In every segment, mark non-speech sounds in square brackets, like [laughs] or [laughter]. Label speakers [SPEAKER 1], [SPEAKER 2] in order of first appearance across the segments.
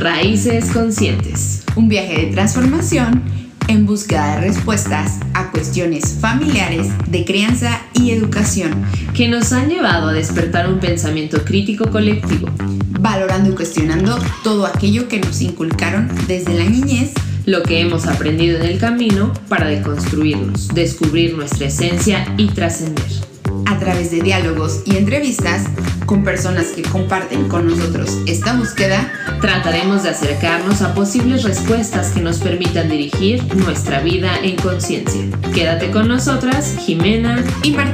[SPEAKER 1] Raíces Conscientes.
[SPEAKER 2] Un viaje de transformación en búsqueda de respuestas a cuestiones familiares de crianza y educación.
[SPEAKER 1] Que nos han llevado a despertar un pensamiento crítico colectivo,
[SPEAKER 2] valorando y cuestionando todo aquello que nos inculcaron desde la niñez,
[SPEAKER 1] lo que hemos aprendido en el camino para deconstruirnos, descubrir nuestra esencia y trascender
[SPEAKER 2] a través de diálogos y entrevistas con personas que comparten con nosotros esta búsqueda,
[SPEAKER 1] trataremos de acercarnos a posibles respuestas que nos permitan dirigir nuestra vida en conciencia. Quédate con nosotras, Jimena
[SPEAKER 2] y Marta.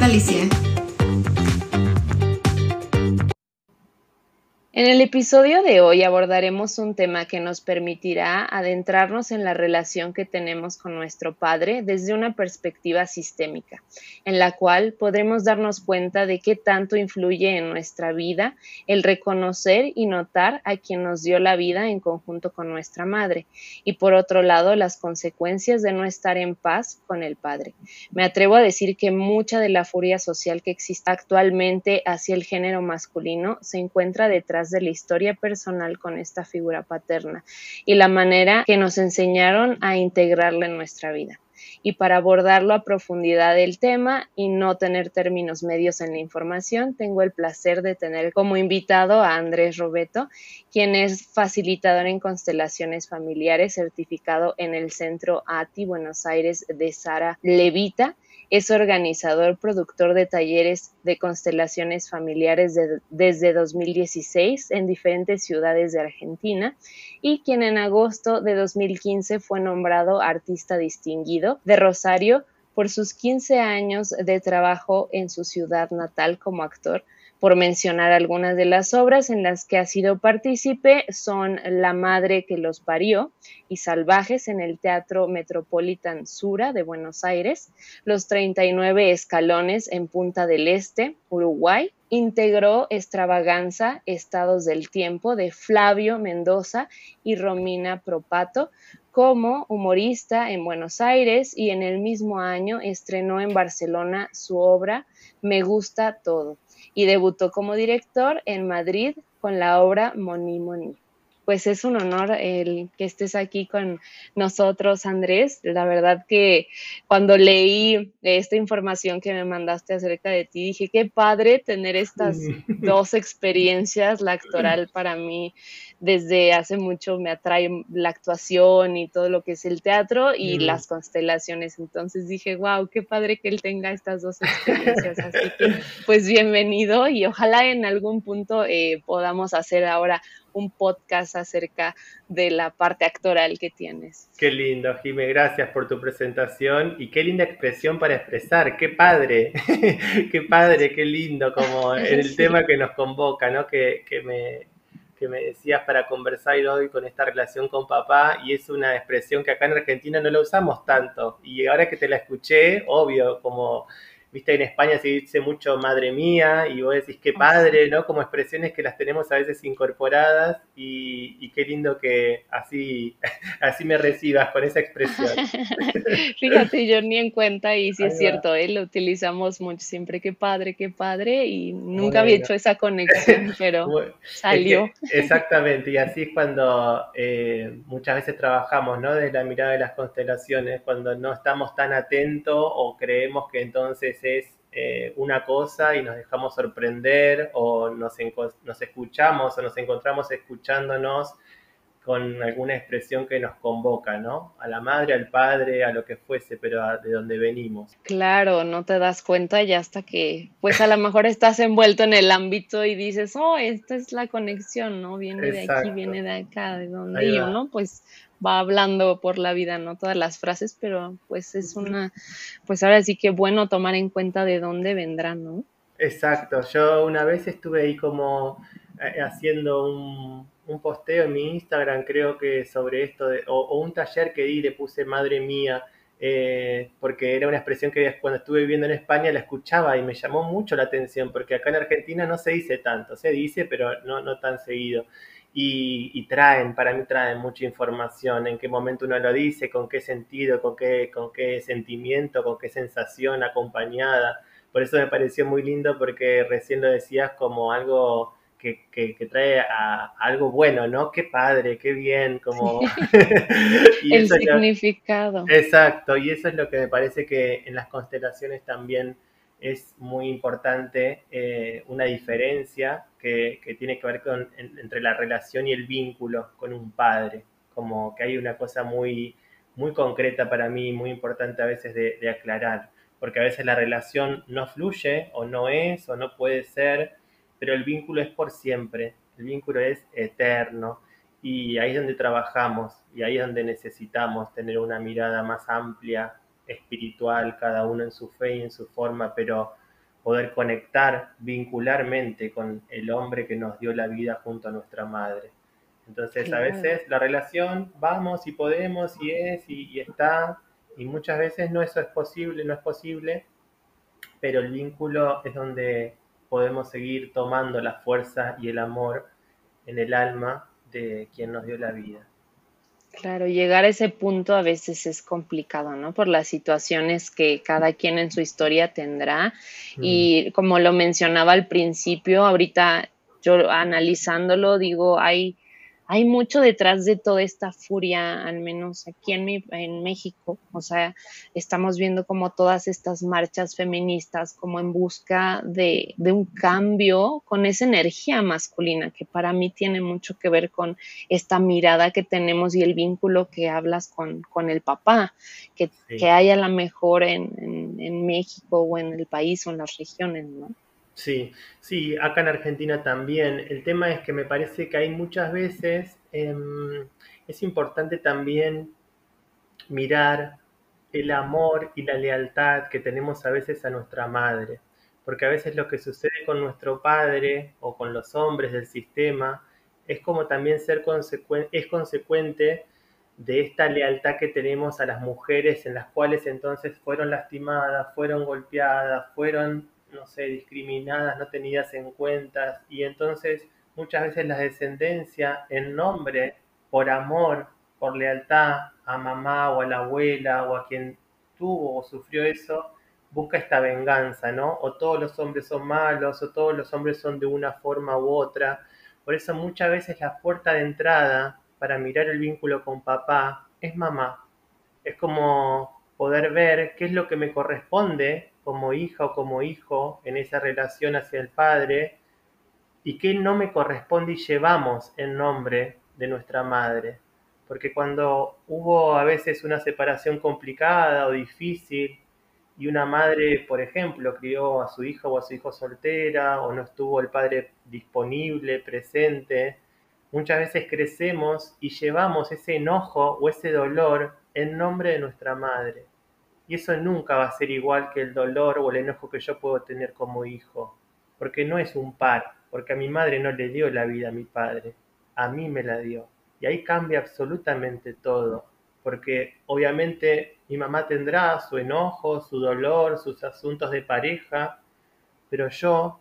[SPEAKER 3] En el episodio de hoy abordaremos un tema que nos permitirá adentrarnos en la relación que tenemos con nuestro Padre desde una perspectiva sistémica, en la cual podremos darnos cuenta de qué tanto influye en nuestra vida el reconocer y notar a quien nos dio la vida en conjunto con nuestra Madre, y por otro lado las consecuencias de no estar en paz con el Padre. Me atrevo a decir que mucha de la furia social que existe actualmente hacia el género masculino se encuentra detrás de la historia personal con esta figura paterna y la manera que nos enseñaron a integrarla en nuestra vida. Y para abordarlo a profundidad el tema y no tener términos medios en la información, tengo el placer de tener como invitado a Andrés Robeto, quien es facilitador en constelaciones familiares, certificado en el Centro ATI Buenos Aires de Sara Levita. Es organizador, productor de talleres de constelaciones familiares desde 2016 en diferentes ciudades de Argentina y quien en agosto de 2015 fue nombrado artista distinguido de Rosario por sus 15 años de trabajo en su ciudad natal como actor por mencionar algunas de las obras en las que ha sido partícipe, son La madre que los parió y Salvajes en el Teatro Metropolitan Sura de Buenos Aires, Los 39 escalones en Punta del Este, Uruguay, integró Extravaganza, Estados del Tiempo de Flavio Mendoza y Romina Propato como humorista en Buenos Aires y en el mismo año estrenó en Barcelona su obra Me gusta todo y debutó como director en Madrid con la obra Moni Moni. Pues es un honor el que estés aquí con nosotros, Andrés. La verdad que cuando leí esta información que me mandaste acerca de ti, dije, qué padre tener estas dos [laughs] experiencias, la actoral para mí desde hace mucho me atrae la actuación y todo lo que es el teatro y las constelaciones. Entonces dije, wow, qué padre que él tenga estas dos experiencias. Así que, pues bienvenido y ojalá en algún punto eh, podamos hacer ahora un podcast acerca de la parte actoral que tienes.
[SPEAKER 4] Qué lindo, Jime, gracias por tu presentación y qué linda expresión para expresar, qué padre, [laughs] qué padre, qué lindo como el tema que nos convoca, ¿no? Que, que me, que me decías para conversar hoy con esta relación con papá y es una expresión que acá en Argentina no la usamos tanto y ahora que te la escuché, obvio, como viste, en España se dice mucho madre mía y vos decís qué padre, ¿no? Como expresiones que las tenemos a veces incorporadas y, qué lindo que así, [laughs] así me recibas con esa expresión. [laughs]
[SPEAKER 3] Fíjate, yo ni en cuenta y sí es cierto, ¿eh? lo utilizamos mucho siempre, qué padre, qué padre y nunca había hecho esa conexión, [laughs] pero salió.
[SPEAKER 4] exactamente, y así es cuando eh, muchas veces trabajamos, ¿no? Desde la mirada de las constelaciones, cuando no estamos tan atentos o creemos que entonces es eh, una cosa y nos dejamos sorprender o nos, nos escuchamos o nos encontramos escuchándonos con alguna expresión que nos convoca, ¿no? A la madre, al padre, a lo que fuese, pero de donde venimos.
[SPEAKER 3] Claro, no te das cuenta ya hasta que, pues a lo mejor estás envuelto en el ámbito y dices, oh, esta es la conexión, ¿no? Viene de aquí, viene de acá, de donde yo, ¿no? Pues va hablando por la vida, no todas las frases, pero pues es una, pues ahora sí que bueno tomar en cuenta de dónde vendrán, ¿no?
[SPEAKER 4] Exacto, yo una vez estuve ahí como eh, haciendo un, posteo en mi Instagram, creo que sobre esto, de, o, un taller que di, le puse madre mía, eh, porque era una expresión que cuando estuve viviendo en España la escuchaba y me llamó mucho la atención, porque acá en Argentina no se dice tanto, se dice, pero no, no tan seguido y, traen, para mí traen mucha información, en qué momento uno lo dice, con qué sentido, con qué, con qué sentimiento, con qué sensación acompañada. Por eso me pareció muy lindo porque recién lo decías como algo que, trae a, algo bueno, ¿no? Qué padre, qué bien, como... [laughs]
[SPEAKER 3] El significado.
[SPEAKER 4] exacto, y eso es lo que me parece que en las constelaciones también es muy importante, eh, una diferencia que, tiene que ver con, entre la relación y el vínculo con un padre, como que hay una cosa muy, muy concreta para mí, muy importante a veces de aclarar, porque a veces la relación no fluye o no es o no puede ser, pero el vínculo es por siempre, el vínculo es eterno. Y ahí es donde trabajamos y ahí es donde necesitamos tener una mirada más amplia, espiritual, cada uno en su fe y en su forma, pero poder conectar vincularmente con el hombre que nos dio la vida junto a nuestra madre. Entonces a veces la relación, vamos y podemos y es y, y está, y muchas veces no eso es posible, no es posible, pero el vínculo es donde podemos seguir tomando la fuerza y el amor en el alma de quien nos dio la vida.
[SPEAKER 3] Claro, llegar a ese punto a veces es complicado, ¿no? Por las situaciones que cada quien en su historia tendrá. Mm. Y como lo mencionaba al principio, ahorita yo analizándolo, digo, hay hay mucho detrás de toda esta furia, al menos aquí en, mi, en México. O sea, estamos viendo como todas estas marchas feministas como en busca de, un cambio con esa energía masculina que para mí tiene mucho que ver con esta mirada que tenemos y el vínculo que hablas con, el papá, que, hay a lo mejor en, en, en México o en el país o en las regiones, ¿no?
[SPEAKER 4] Sí, sí, acá en Argentina también. El tema es que me parece que hay muchas veces, em, es importante también mirar el amor y la lealtad que tenemos a veces a nuestra madre, porque a veces lo que sucede con nuestro padre o con los hombres del sistema es como también ser es consecuente de esta lealtad que tenemos a las mujeres en las cuales entonces fueron lastimadas, fueron golpeadas, fueron no sé, discriminadas, no tenidas en cuenta, y entonces muchas veces la descendencia en nombre, por amor, por lealtad a mamá o a la abuela o a quien tuvo o sufrió eso, busca esta venganza, ¿no? O todos los hombres son malos, o todos los hombres son de una forma u otra. Por eso muchas veces la puerta de entrada para mirar el vínculo con papá es mamá. Es como poder ver qué es lo que me corresponde como hija o como hijo en esa relación hacia el Padre y qué no me corresponde y llevamos en nombre de nuestra madre. Porque cuando hubo a veces una separación complicada o difícil y una madre, por ejemplo, crió a su hijo o a su hijo soltera o no estuvo el padre disponible, presente, muchas veces crecemos y llevamos ese enojo o ese dolor en nombre de nuestra madre. Y eso nunca va a ser igual que el dolor o el enojo que yo puedo tener como hijo, porque no es un par, porque a mi madre no le dio la vida a mi padre, a mí me la dio. Y ahí cambia absolutamente todo, porque obviamente mi mamá tendrá su enojo, su dolor, sus asuntos de pareja, pero yo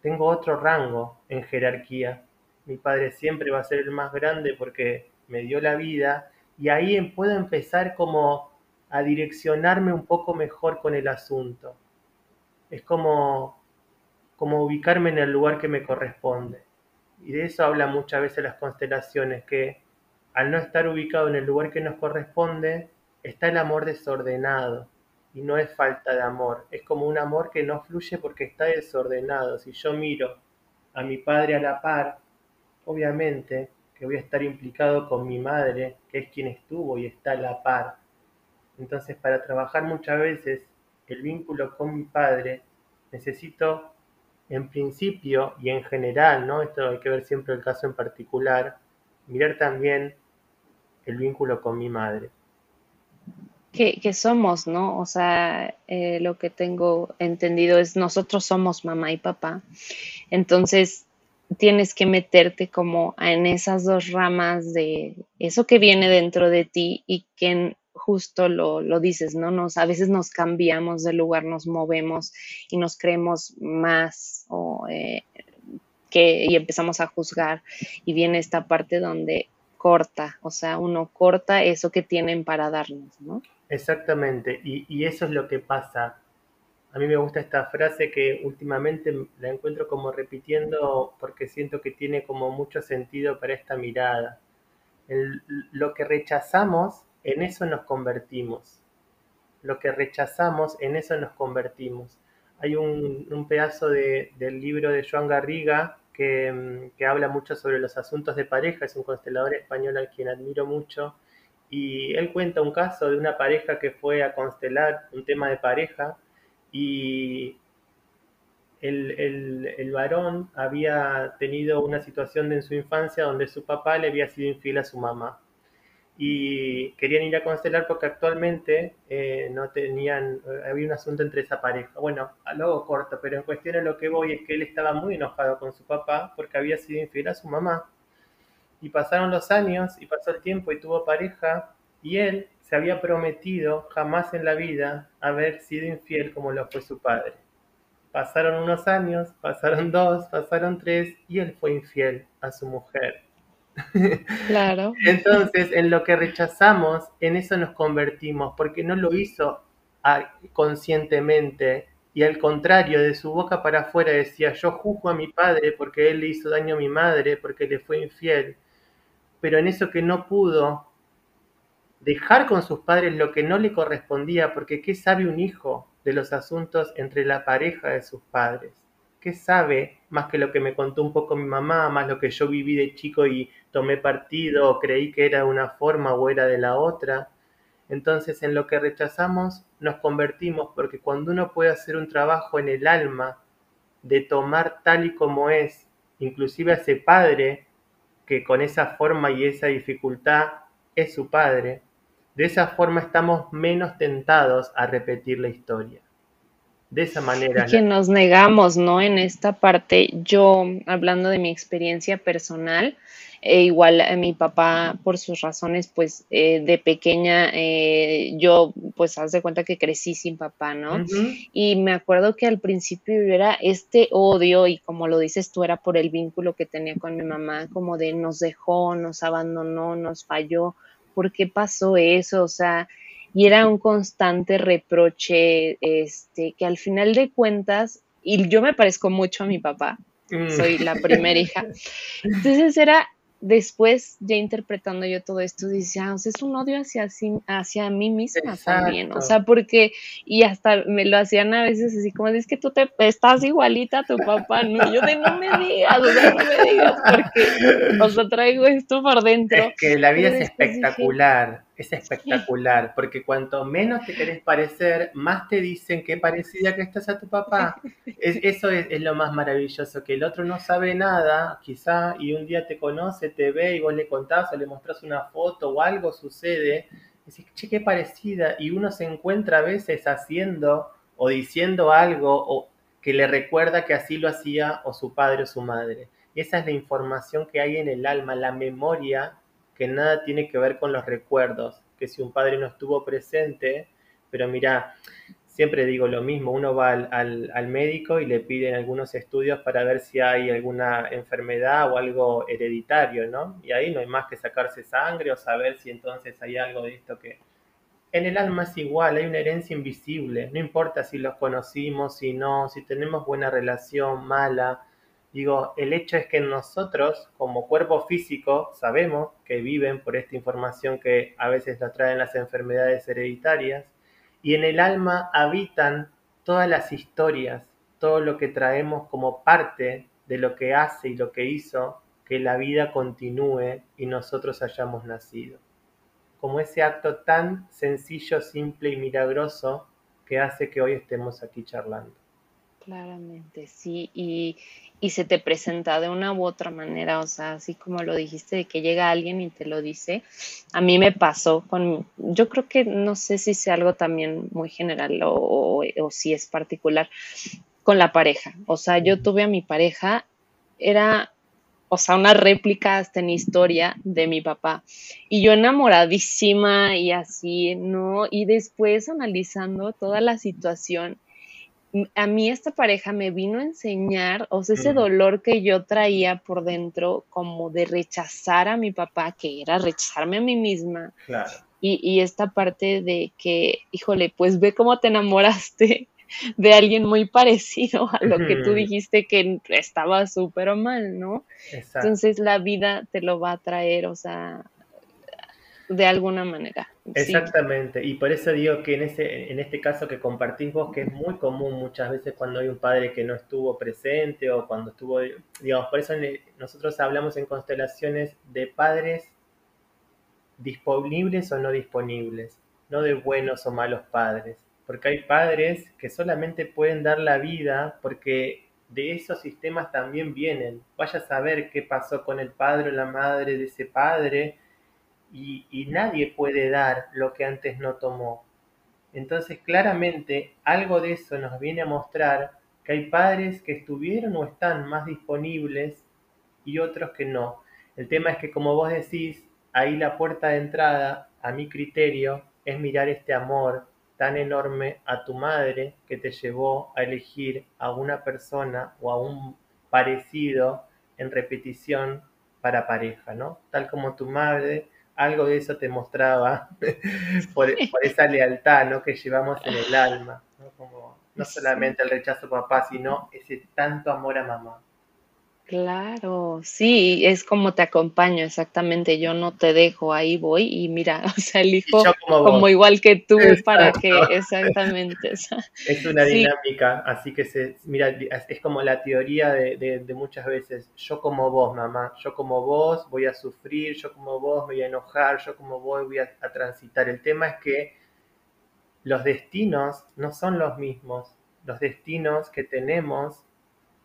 [SPEAKER 4] tengo otro rango en jerarquía. Mi padre siempre va a ser el más grande porque me dio la vida y ahí puedo empezar como a direccionarme un poco mejor con el asunto. Es como, como ubicarme en el lugar que me corresponde. Y de eso habla muchas veces las constelaciones, que al no estar ubicado en el lugar que nos corresponde, está el amor desordenado. Y no es falta de amor, es como un amor que no fluye porque está desordenado. Si yo miro a mi padre a la par, obviamente que voy a estar implicado con mi madre, que es quien estuvo y está a la par entonces, para trabajar muchas veces el vínculo con mi padre, necesito, en principio y en general, ¿no? Esto hay que ver siempre el caso en particular, mirar también el vínculo con mi madre.
[SPEAKER 3] Que, somos, ¿no? O sea, eh, lo que tengo entendido es nosotros somos mamá y papá. Entonces, tienes que meterte como en esas dos ramas de eso que viene dentro de ti y que justo lo, lo, dices, ¿no? Nos, a veces nos cambiamos de lugar, nos movemos y nos creemos más o, eh, que, y empezamos a juzgar y viene esta parte donde corta, o sea, uno corta eso que tienen para darnos, ¿no?
[SPEAKER 4] Exactamente, y, y eso es lo que pasa a mí me gusta esta frase que últimamente la encuentro como repitiendo porque siento que tiene como mucho sentido para esta mirada. lo que rechazamos, en eso nos convertimos. Lo que rechazamos, en eso nos convertimos. Hay un, pedazo del libro de Joan Garriga que, que habla mucho sobre los asuntos de pareja, es un constelador español al quien admiro mucho, y él cuenta un caso de una pareja que fue a constelar un tema de pareja y el, varón había tenido una situación en su infancia donde su papá le había sido infiel a su mamá. Y querían ir a constelar porque actualmente eh, no tenían, había un asunto entre esa pareja. Bueno, a luego corto, pero en cuestión a lo que voy es que él estaba muy enojado con su papá porque había sido infiel a su mamá. Y pasaron los años y pasó el tiempo y tuvo pareja y él se había prometido jamás en la vida haber sido infiel como lo fue su padre. Pasaron unos años, pasaron dos, pasaron tres y él fue infiel a su mujer.
[SPEAKER 3] Claro. [laughs]
[SPEAKER 4] Entonces, en lo que rechazamos, en eso nos convertimos, porque no lo hizo conscientemente y al contrario, de su boca para afuera decía, yo juzgo a mi padre porque él le hizo daño a mi madre, porque le fue infiel, pero en eso que no pudo dejar con sus padres lo que no le correspondía, porque ¿qué sabe un hijo de los asuntos entre la pareja de sus padres? ¿Qué sabe más que lo que me contó un poco mi mamá, más lo que yo viví de chico y tomé partido o creí que era de una forma o era de la otra? Entonces en lo que rechazamos nos convertimos porque cuando uno puede hacer un trabajo en el alma de tomar tal y como es, inclusive a ese padre que con esa forma y esa dificultad es su padre, de esa forma estamos menos tentados a repetir la historia. De esa manera.
[SPEAKER 3] que nos negamos, ¿no? En esta parte, yo, hablando de mi experiencia personal, e igual a mi papá, por sus razones, pues eh, de pequeña, eh, yo, pues, haz de cuenta que crecí sin papá, ¿no? Y me acuerdo que al principio era este odio, y como lo dices tú, era por el vínculo que tenía con mi mamá, como de nos dejó, nos abandonó, nos falló, ¿por qué pasó eso? O sea, y era un constante reproche, este, que al final de cuentas, y yo me parezco mucho a mi papá, mm. soy la primera hija, entonces era después ya interpretando yo todo esto, dice, ah, o sea, es un odio hacia, hacia mí misma también, o sea, porque, y hasta me lo hacían a veces así como, es que tú te estás igualita a tu papá, no, yo de no me digas, o sea, no me digas, porque, o sea, traigo esto por dentro.
[SPEAKER 4] Es que la vida es espectacular, es espectacular, porque cuanto menos te querés parecer, más te dicen qué parecida que estás a tu papá. Es, [laughs] eso es, lo más maravilloso, que el otro no sabe nada, quizá, y un día te conoce, te ve y vos le contás o le mostrás una foto o algo sucede, y decís, che, qué parecida, y uno se encuentra a veces haciendo o diciendo algo o que le recuerda que así lo hacía o su padre o su madre. Y esa es la información que hay en el alma, la memoria que nada tiene que ver con los recuerdos, que si un padre no estuvo presente, pero mira, siempre digo lo mismo, uno va al, médico y le piden algunos estudios para ver si hay alguna enfermedad o algo hereditario, ¿no? Y ahí no hay más que sacarse sangre o saber si entonces hay algo de esto que... En el alma es igual, hay una herencia invisible, no importa si los conocimos, si no, si tenemos buena relación, mala, Digo, el hecho es que nosotros, como cuerpo físico, sabemos que viven por esta información que a veces nos traen las enfermedades hereditarias, y en el alma habitan todas las historias, todo lo que traemos como parte de lo que hace y lo que hizo que la vida continúe y nosotros hayamos nacido. Como ese acto tan sencillo, simple y milagroso que hace que hoy estemos aquí charlando.
[SPEAKER 3] Claramente, sí, y, y se te presenta de una u otra manera, o sea, así como lo dijiste, de que llega alguien y te lo dice, a mí me pasó con, yo creo que no sé si sea algo también muy general o, o, si es particular con la pareja, o sea, yo tuve a mi pareja, era, o sea, una réplica hasta en historia de mi papá, y yo enamoradísima y así, ¿no? Y después analizando toda la situación, a mí esta pareja me vino a enseñar, o sea, ese dolor que yo traía por dentro, como de rechazar a mi papá, que era rechazarme a mí misma.
[SPEAKER 4] Claro.
[SPEAKER 3] Y, esta parte de que, híjole, pues ve cómo te enamoraste [laughs] de alguien muy parecido a lo que tú dijiste que estaba súper mal, ¿no? Entonces la vida te lo va a traer, o sea, de alguna manera.
[SPEAKER 4] Exactamente, y por eso digo que en, ese, en este caso que compartís vos, que es muy común muchas veces cuando hay un padre que no estuvo presente o cuando estuvo, digamos, por eso nosotros hablamos en constelaciones de padres disponibles o no disponibles, no de buenos o malos padres, porque hay padres que solamente pueden dar la vida porque de esos sistemas también vienen. Vaya a saber qué pasó con el padre o la madre de ese padre y, nadie puede dar lo que antes no tomó. Entonces, claramente, algo de eso nos viene a mostrar que hay padres que estuvieron o están más disponibles y otros que no. El tema es que, como vos decís, ahí la puerta de entrada, a mi criterio, es mirar este amor tan enorme a tu madre que te llevó a elegir a una persona o a un parecido en repetición para pareja, ¿no? Tal como tu madre algo de eso te mostraba [laughs] por, esa lealtad ¿no? que llevamos en el alma, ¿no? Como, no solamente el rechazo a papá, sino ese tanto amor a mamá.
[SPEAKER 3] Claro, sí, es como te acompaño exactamente, yo no te dejo, ahí voy y mira, [laughs] o sea, elijo como, igual que tú para que, exactamente. [laughs]
[SPEAKER 4] es una dinámica, así que se, mira, es como la teoría de, de, muchas veces, yo como vos, mamá, yo como vos voy a sufrir, yo como vos me voy a enojar, yo como vos voy a transitar. El tema es que los destinos no son los mismos, los destinos que tenemos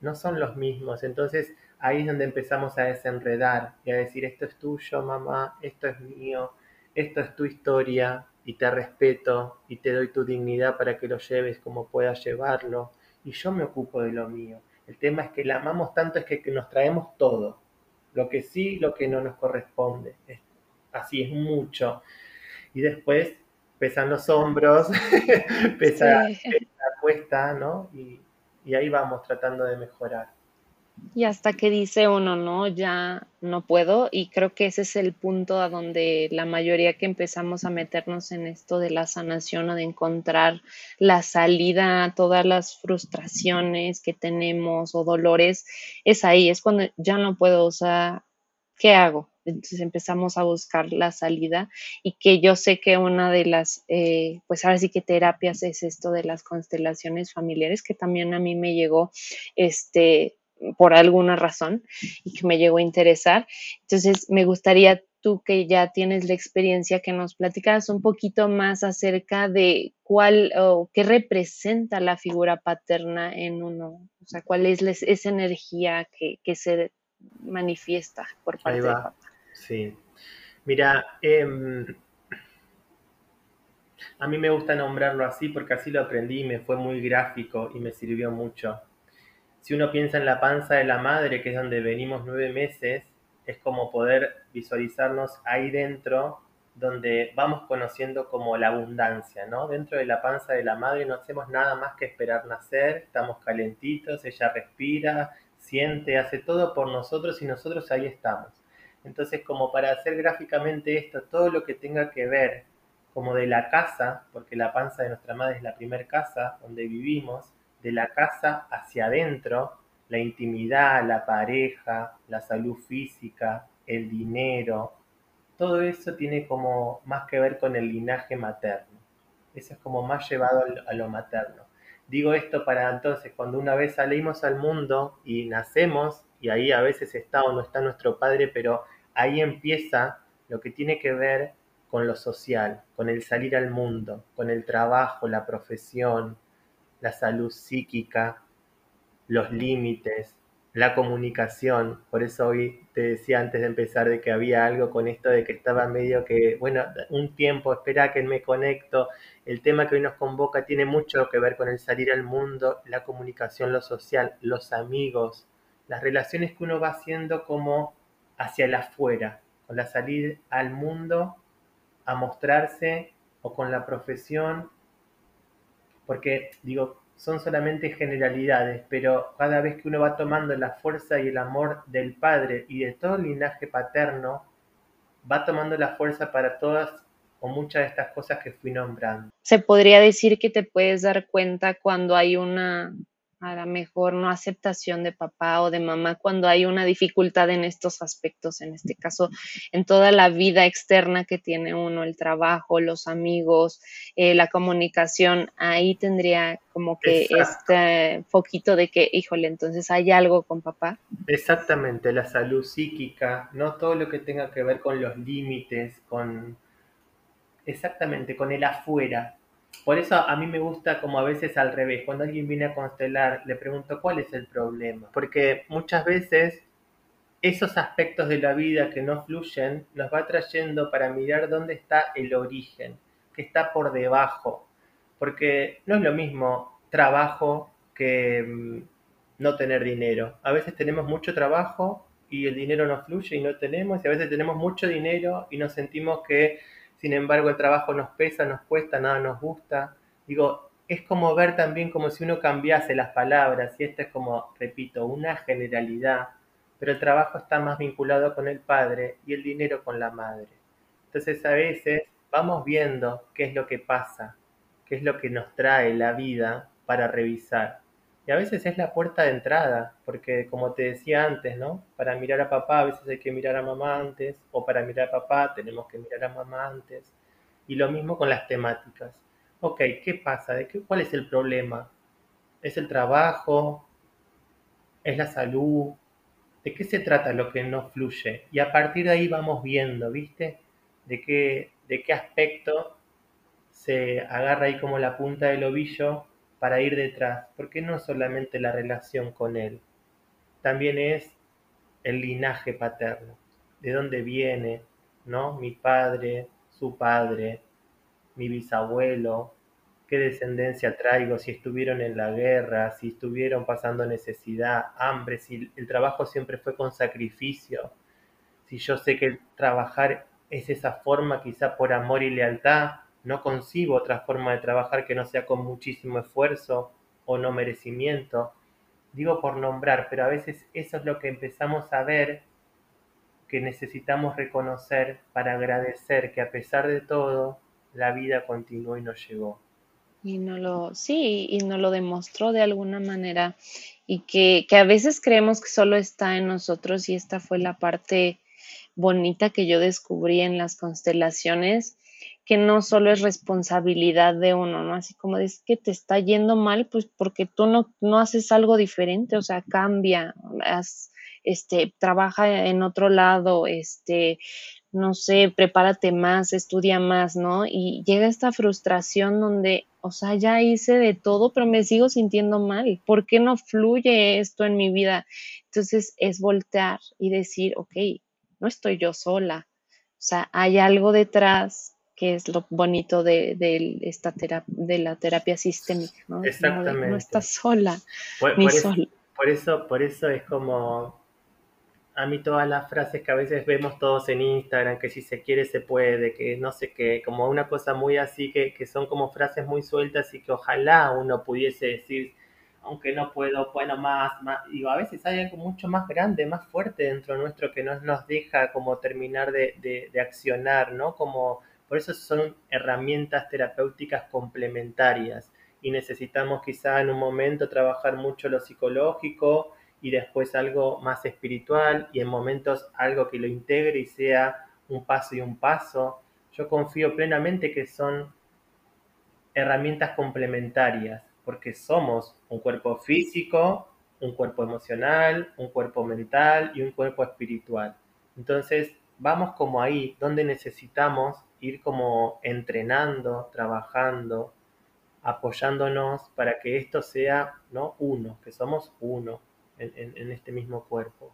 [SPEAKER 4] no son los mismos. Entonces ahí es donde empezamos a desenredar y a decir, esto es tuyo, mamá, esto es mío, esto es tu historia y te respeto y te doy tu dignidad para que lo lleves como puedas llevarlo y yo me ocupo de lo mío. El tema es que la amamos tanto es que, nos traemos todo, lo que sí, lo que no nos corresponde. así es mucho. Y después pesan los hombros, [laughs] pesa, la cuesta, ¿no? Y, y ahí vamos tratando de mejorar.
[SPEAKER 3] Y hasta que dice uno, no, ya no puedo. Y creo que ese es el punto a donde la mayoría que empezamos a meternos en esto de la sanación o de encontrar la salida a todas las frustraciones que tenemos o dolores, es ahí, es cuando ya no puedo, o sea, ¿qué hago? Entonces empezamos a buscar la salida y que yo sé que una de las, eh, pues ahora sí que terapias es esto de las constelaciones familiares, que también a mí me llegó, este, por alguna razón y que me llegó a interesar. Entonces me gustaría tú que ya tienes la experiencia que nos platicas un poquito más acerca de cuál o qué representa la figura paterna en uno, o sea, cuál es esa energía que, que se manifiesta por parte de papá.
[SPEAKER 4] Sí. Mira, em, a mí me gusta nombrarlo así porque así lo aprendí y me fue muy gráfico y me sirvió mucho. Si uno piensa en la panza de la madre, que es donde venimos nueve meses, es como poder visualizarnos ahí dentro, donde vamos conociendo como la abundancia, ¿no? Dentro de la panza de la madre no hacemos nada más que esperar nacer, estamos calentitos, ella respira, siente, hace todo por nosotros y nosotros ahí estamos. Entonces, como para hacer gráficamente esto, todo lo que tenga que ver como de la casa, porque la panza de nuestra madre es la primer casa donde vivimos, de la casa hacia adentro, la intimidad, la pareja, la salud física, el dinero, todo eso tiene como más que ver con el linaje materno. Eso es como más llevado a lo materno. Digo esto para entonces, cuando una vez salimos al mundo y nacemos, y ahí a veces está o no está nuestro padre, pero ahí empieza lo que tiene que ver con lo social, con el salir al mundo, con el trabajo, la profesión, la salud psíquica, los límites, la comunicación. Por eso hoy te decía antes de empezar de que había algo con esto de que estaba medio que, bueno, un tiempo, espera que me conecto. El tema que hoy nos convoca tiene mucho que ver con el salir al mundo, la comunicación, lo social, los amigos, las relaciones que uno va haciendo como hacia el afuera, con la salir al mundo a mostrarse o con la profesión, porque digo, son solamente generalidades, pero cada vez que uno va tomando la fuerza y el amor del padre y de todo el linaje paterno, va tomando la fuerza para todas o muchas de estas cosas que fui nombrando.
[SPEAKER 3] Se podría decir que te puedes dar cuenta cuando hay una a lo mejor no aceptación de papá o de mamá cuando hay una dificultad en estos aspectos, en este caso, en toda la vida externa que tiene uno, el trabajo, los amigos, eh, la comunicación, ahí tendría como que este foquito de que, híjole, entonces hay algo con papá.
[SPEAKER 4] Exactamente, la salud psíquica, no todo lo que tenga que ver con los límites, con exactamente, con el afuera, por eso a mí me gusta como a veces al revés, cuando alguien viene a constelar, le pregunto cuál es el problema, porque muchas veces esos aspectos de la vida que no fluyen nos va trayendo para mirar dónde está el origen, que está por debajo, porque no es lo mismo trabajo que mm, no tener dinero. A veces tenemos mucho trabajo y el dinero no fluye y no tenemos, y a veces tenemos mucho dinero y nos sentimos que sin embargo el trabajo nos pesa, nos cuesta, nada nos gusta. Digo, es como ver también como si uno cambiase las palabras, y esto es como, repito, una generalidad, pero el trabajo está más vinculado con el padre y el dinero con la madre. Entonces a veces vamos viendo qué es lo que pasa, qué es lo que nos trae la vida para revisar. Y a veces es la puerta de entrada, porque como te decía antes, ¿no? Para mirar a papá a veces hay que mirar a mamá antes, o para mirar a papá tenemos que mirar a mamá antes. Y lo mismo con las temáticas. Ok, ¿qué pasa? ¿De qué, ¿Cuál es el problema? ¿Es el trabajo? ¿Es la salud? ¿De qué se trata lo que no fluye? Y a partir de ahí vamos viendo, ¿viste? De qué, de qué aspecto se agarra ahí como la punta del ovillo para ir detrás, porque no solamente la relación con él, también es el linaje paterno, de dónde viene, ¿no? Mi padre, su padre, mi bisabuelo, qué descendencia traigo, si estuvieron en la guerra, si estuvieron pasando necesidad, hambre, si el trabajo siempre fue con sacrificio, si yo sé que trabajar es esa forma quizá por amor y lealtad, no concibo otra forma de trabajar que no sea con muchísimo esfuerzo o no merecimiento. Digo por nombrar, pero a veces eso es lo que empezamos a ver que necesitamos reconocer para agradecer que a pesar de todo, la vida continuó y nos llegó.
[SPEAKER 3] Y no lo, sí, y nos lo demostró de alguna manera. Y que, que a veces creemos que solo está en nosotros, y esta fue la parte bonita que yo descubrí en las constelaciones, que no solo es responsabilidad de uno, ¿no? Así como es que te está yendo mal, pues porque tú no, no haces algo diferente, o sea, cambia, este, trabaja en otro lado, este, no sé, prepárate más, estudia más, ¿no? Y llega esta frustración donde, o sea, ya hice de todo, pero me sigo sintiendo mal. ¿Por qué no fluye esto en mi vida? Entonces es voltear y decir, ok, no estoy yo sola. O sea, hay algo detrás que es lo bonito de, esta de la terapia sistémica, ¿no?
[SPEAKER 4] Exactamente.
[SPEAKER 3] No, estás sola,
[SPEAKER 4] por, ni eso, Por eso, por eso es como a mí todas las frases que a veces vemos todos en Instagram, que si se quiere se puede, que no sé qué, como una cosa muy así, que, que son como frases muy sueltas y que ojalá uno pudiese decir, aunque no puedo, bueno, más, más, digo, a veces hay algo mucho más grande, más fuerte dentro nuestro que no nos deja como terminar de, de, de accionar, ¿no? Como por eso son herramientas terapéuticas complementarias y necesitamos quizá en un momento trabajar mucho lo psicológico y después algo más espiritual y en momentos algo que lo integre y sea un paso y un paso. Yo confío plenamente que son herramientas complementarias porque somos un cuerpo físico, un cuerpo emocional, un cuerpo mental y un cuerpo espiritual. Entonces, vamos como ahí, donde necesitamos ir como entrenando, trabajando, apoyándonos para que esto sea ¿no? uno, que somos uno en, este mismo cuerpo.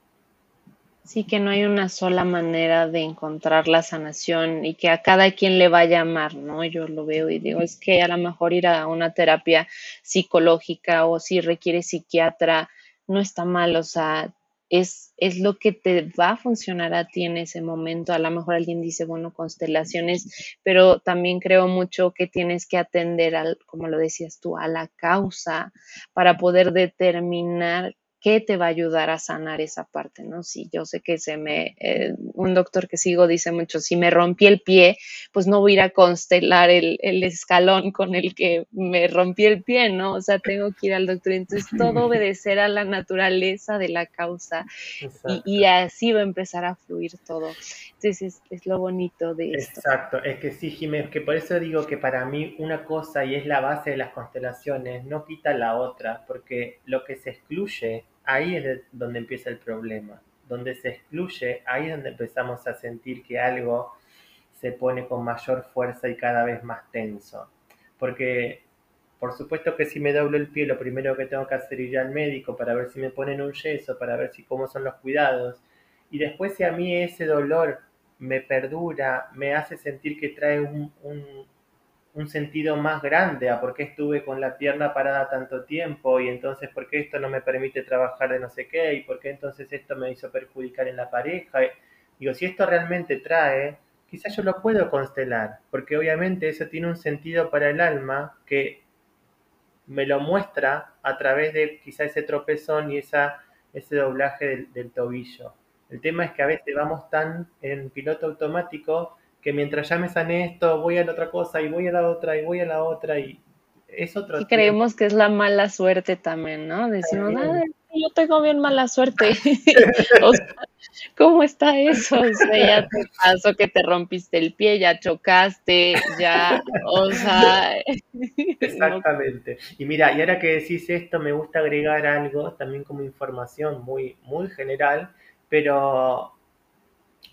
[SPEAKER 3] Sí, que no hay una sola manera de encontrar la sanación y que a cada quien le va a llamar, ¿no? Yo lo veo y digo, es que a lo mejor ir a una terapia psicológica o si requiere psiquiatra, no está mal, o sea, es, es lo que te va a funcionar a ti en ese momento. A lo mejor alguien dice, bueno, constelaciones, pero también creo mucho que tienes que atender, al, como lo decías tú, a la causa para poder determinar qué te va a ayudar a sanar esa parte, ¿no? Si yo sé que se me, eh, un doctor que sigo dice mucho, si me rompí el pie, pues no voy a ir a constelar el, escalón con el que me rompí el pie, ¿no? O sea, tengo que ir al doctor. Entonces, todo [laughs] obedecer a la naturaleza de la causa y, así va a empezar a fluir todo. Entonces, es, lo bonito de esto.
[SPEAKER 4] Exacto, es que sí, Jiménez, que por eso digo que para mí una cosa y es la base de las constelaciones no quita la otra, porque lo que se excluye ahí es donde empieza el problema. Donde se excluye, ahí es donde empezamos a sentir que algo se pone con mayor fuerza y cada vez más tenso. Porque, por supuesto que si me doblo el pie, lo primero que tengo que hacer es ir al médico para ver si me ponen un yeso, para ver si cómo son los cuidados. Y después si a mí ese dolor me perdura, me hace sentir que trae un, un sentido más grande a por qué estuve con la pierna parada tanto tiempo y entonces por qué esto no me permite trabajar de no sé qué y por qué entonces esto me hizo perjudicar en la pareja. Digo, si esto realmente trae, quizás yo lo puedo constelar, porque obviamente eso tiene un sentido para el alma que me lo muestra a través de quizá ese tropezón y esa, ese doblaje del tobillo. El tema es que a veces vamos tan en piloto automático que mientras ya me sané esto, voy a la otra cosa y voy a la otra y voy a la otra y es otro.
[SPEAKER 3] Y creemos que es la mala suerte también, ¿no? Decimos, ah, yo tengo bien mala suerte. [laughs] [laughs] o sea, ¿cómo está eso? O sea, ya te pasó que te rompiste el pie, ya chocaste, ya, o sea. [laughs]
[SPEAKER 4] Exactamente. Y mira, y ahora que decís esto, me gusta agregar algo también como información muy, muy general, pero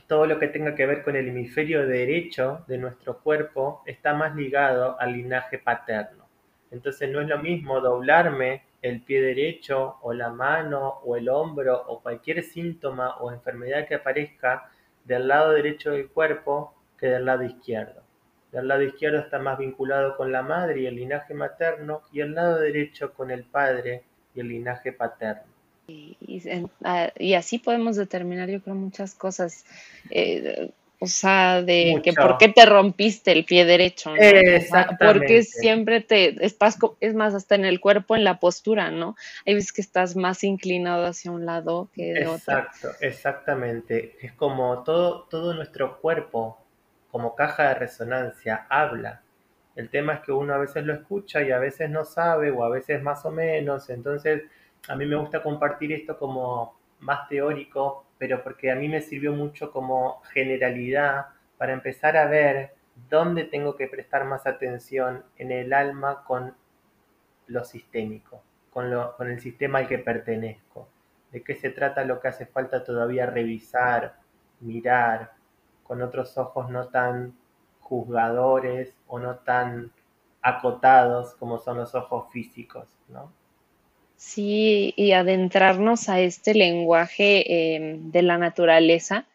[SPEAKER 4] todo lo que tenga que ver con el hemisferio derecho de nuestro cuerpo está más ligado al linaje paterno. Entonces no es lo mismo doblarme el pie derecho o la mano o el hombro o cualquier síntoma o enfermedad que aparezca del lado derecho del cuerpo que del lado izquierdo. Del lado izquierdo está más vinculado con la madre y el linaje materno y el lado derecho con el padre y el linaje paterno.
[SPEAKER 3] Y, así podemos determinar, yo creo, muchas cosas. Eh, o sea, de que por qué te rompiste el pie derecho, ¿no? porque siempre te estás, es más, hasta en el cuerpo, en la postura, ¿no? Hay veces que estás más inclinado hacia un lado que de
[SPEAKER 4] otro. Exacto, exactamente. Es como todo, todo nuestro cuerpo, como caja de resonancia, habla. El tema es que uno a veces lo escucha y a veces no sabe, o a veces más o menos, entonces a mí me gusta compartir esto como más teórico, pero porque a mí me sirvió mucho como generalidad para empezar a ver dónde tengo que prestar más atención en el alma con lo sistémico, con, lo, con el sistema al que pertenezco, de qué se trata lo que hace falta todavía revisar, mirar, con otros ojos no tan juzgadores o no tan acotados como son los ojos físicos, ¿no?
[SPEAKER 3] Sí, y adentrarnos a este lenguaje em, de la naturaleza,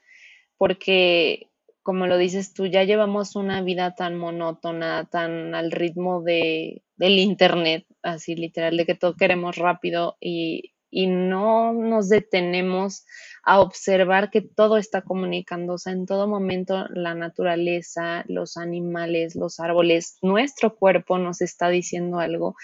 [SPEAKER 3] porque como lo dices tú, ya llevamos una vida tan monótona, tan al ritmo de, del internet, así literal, de que todo queremos rápido y, y no nos detenemos a observar que todo está comunicándose en todo momento la naturaleza, los animales, los árboles, nuestro cuerpo nos está diciendo algo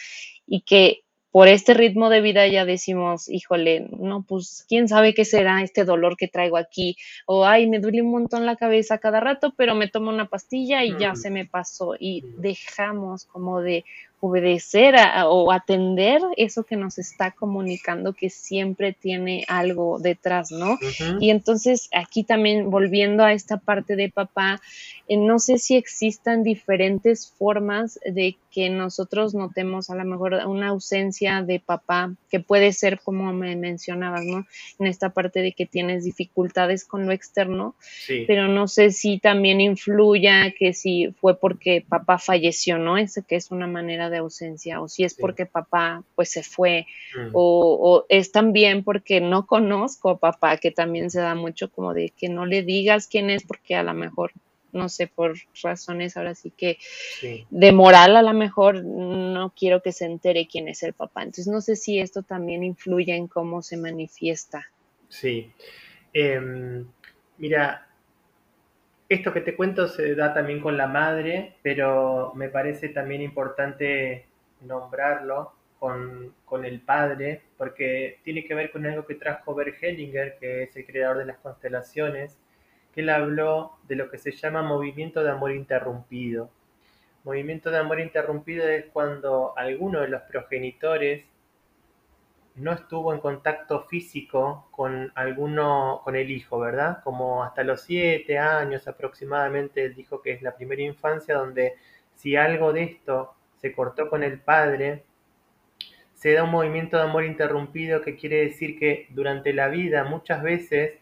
[SPEAKER 3] y que por este ritmo de vida ya decimos, híjole, no, pues quién sabe qué será este dolor que traigo aquí, o ay, me duele un montón la cabeza cada rato, pero me tomo una pastilla y ya se me pasó y dejamos como de obedecer o atender eso que nos está comunicando que siempre tiene algo detrás, ¿no? Y entonces aquí también volviendo a esta parte de papá, eh, no sé si existan diferentes formas de que nosotros notemos a lo mejor una ausencia de papá, que puede ser como me mencionabas, ¿no? En esta parte de que tienes dificultades con lo externo, pero no sé si también influya que si fue porque papá falleció, ¿no? Ese que es una manera de ausencia o si es porque papá pues se fue mm. o, es también porque no conozco a papá que también se da mucho como de que no le digas quién es porque a lo mejor no sé por razones ahora sí que de moral a lo mejor no quiero que se entere quién es el papá. Entonces no sé si esto también influye en cómo se manifiesta.
[SPEAKER 4] Sí. Em, mira esto que te cuento se da también con la madre, pero me parece también importante nombrarlo con, con, el padre, porque tiene que ver con algo que trajo Bert Hellinger, que es el creador de las constelaciones, que él habló de lo que se llama movimiento de amor interrumpido. Movimiento de amor interrumpido es cuando alguno de los progenitores no estuvo en contacto físico con alguno, con el hijo, ¿verdad? Como hasta los siete años aproximadamente, dijo que es la primera infancia donde si algo de esto se cortó con el padre, se da un movimiento de amor interrumpido que quiere decir que durante la vida muchas veces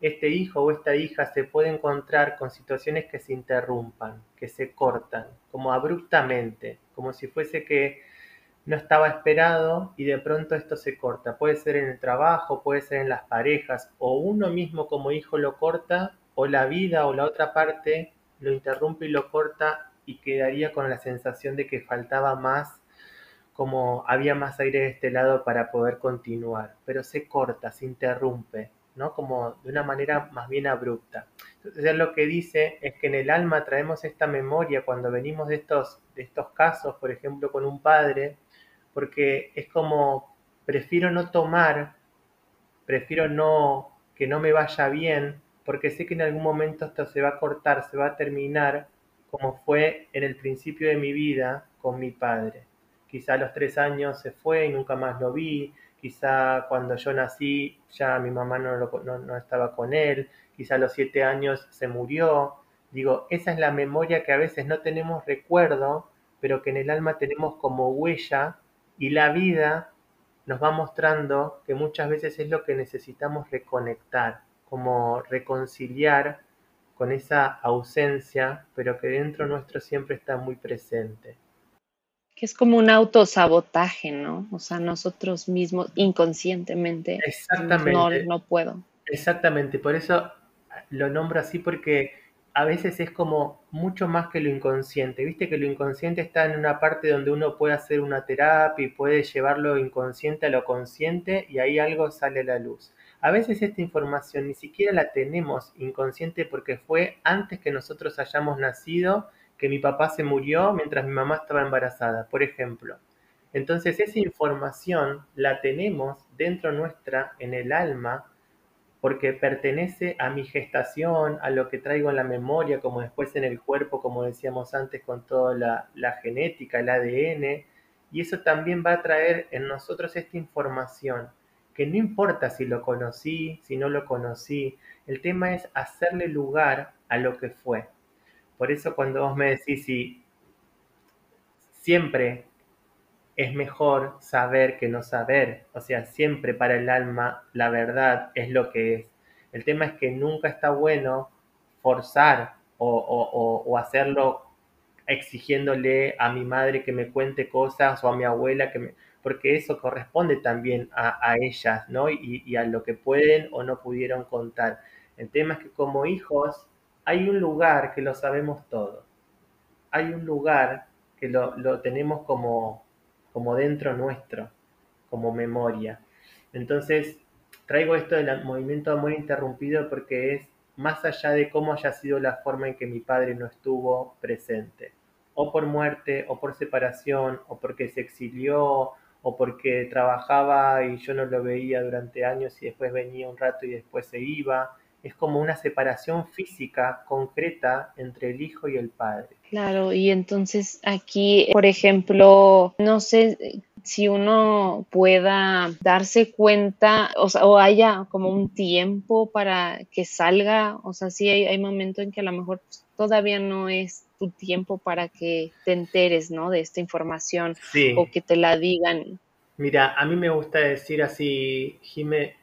[SPEAKER 4] este hijo o esta hija se puede encontrar con situaciones que se interrumpan, que se cortan, como abruptamente, como si fuese que no estaba esperado y de pronto esto se corta. Puede ser en el trabajo, puede ser en las parejas, o uno mismo como hijo lo corta, o la vida o la otra parte lo interrumpe y lo corta y quedaría con la sensación de que faltaba más, como había más aire de este lado para poder continuar, pero se corta, se interrumpe, ¿no? Como de una manera más bien abrupta. Entonces lo que dice es que en el alma traemos esta memoria cuando venimos de estos, de estos casos, por ejemplo, con un padre, porque es como, prefiero no tomar, prefiero no, que no me vaya bien, porque sé que en algún momento esto se va a cortar, se va a terminar, como fue en el principio de mi vida con mi padre. Quizá a los tres años se fue y nunca más lo vi, quizá cuando yo nací ya mi mamá no, no, no estaba con él, quizá a los siete años se murió. Digo, esa es la memoria que a veces no tenemos recuerdo, pero que en el alma tenemos como huella y la vida nos va mostrando que muchas veces es lo que necesitamos reconectar, como reconciliar con esa ausencia, pero que dentro nuestro siempre está muy presente.
[SPEAKER 3] Que es como un autosabotaje, ¿no? O sea, nosotros mismos inconscientemente
[SPEAKER 4] Exactamente.
[SPEAKER 3] No, no puedo.
[SPEAKER 4] Exactamente, por eso lo nombro así porque a veces es como mucho más que lo inconsciente. Viste que lo inconsciente está en una parte donde uno puede hacer una terapia y puede llevarlo inconsciente a lo consciente y ahí algo sale a la luz. A veces esta información ni siquiera la tenemos inconsciente porque fue antes que nosotros hayamos nacido, que mi papá se murió mientras mi mamá estaba embarazada, por ejemplo. Entonces esa información la tenemos dentro nuestra, en el alma, porque pertenece a mi gestación, a lo que traigo en la memoria, como después en el cuerpo, como decíamos antes, con toda la, genética, el ADN, y eso también va a traer en nosotros esta información, que no importa si lo conocí, si no lo conocí, el tema es hacerle lugar a lo que fue. Por eso cuando vos me decís si siempre es mejor saber que no saber. O sea, siempre para el alma la verdad es lo que es. El tema es que nunca está bueno forzar o, hacerlo exigiéndole a mi madre que me cuente cosas o a mi abuela que me... Porque eso corresponde también a, ellas, ¿no? Y, a lo que pueden o no pudieron contar. El tema es que como hijos hay un lugar que lo sabemos todo. Hay un lugar que lo tenemos como, como dentro nuestro, como memoria. Entonces, traigo esto del movimiento de amor interrumpido porque es más allá de cómo haya sido la forma en que mi padre no estuvo presente, o por muerte, o por separación, o porque se exilió, o porque trabajaba y yo no lo veía durante años y después venía un rato y después se iba. Es como una separación física concreta entre el hijo y el padre.
[SPEAKER 3] Claro, y entonces aquí, por ejemplo, no sé si uno pueda darse cuenta, o, sea, o haya como un tiempo para que salga, o sea, sí hay, hay momentos en que a lo mejor pues, todavía no es tu tiempo para que te enteres, ¿no? De esta información o que te la digan.
[SPEAKER 4] Mira, a mí me gusta decir así, Jime,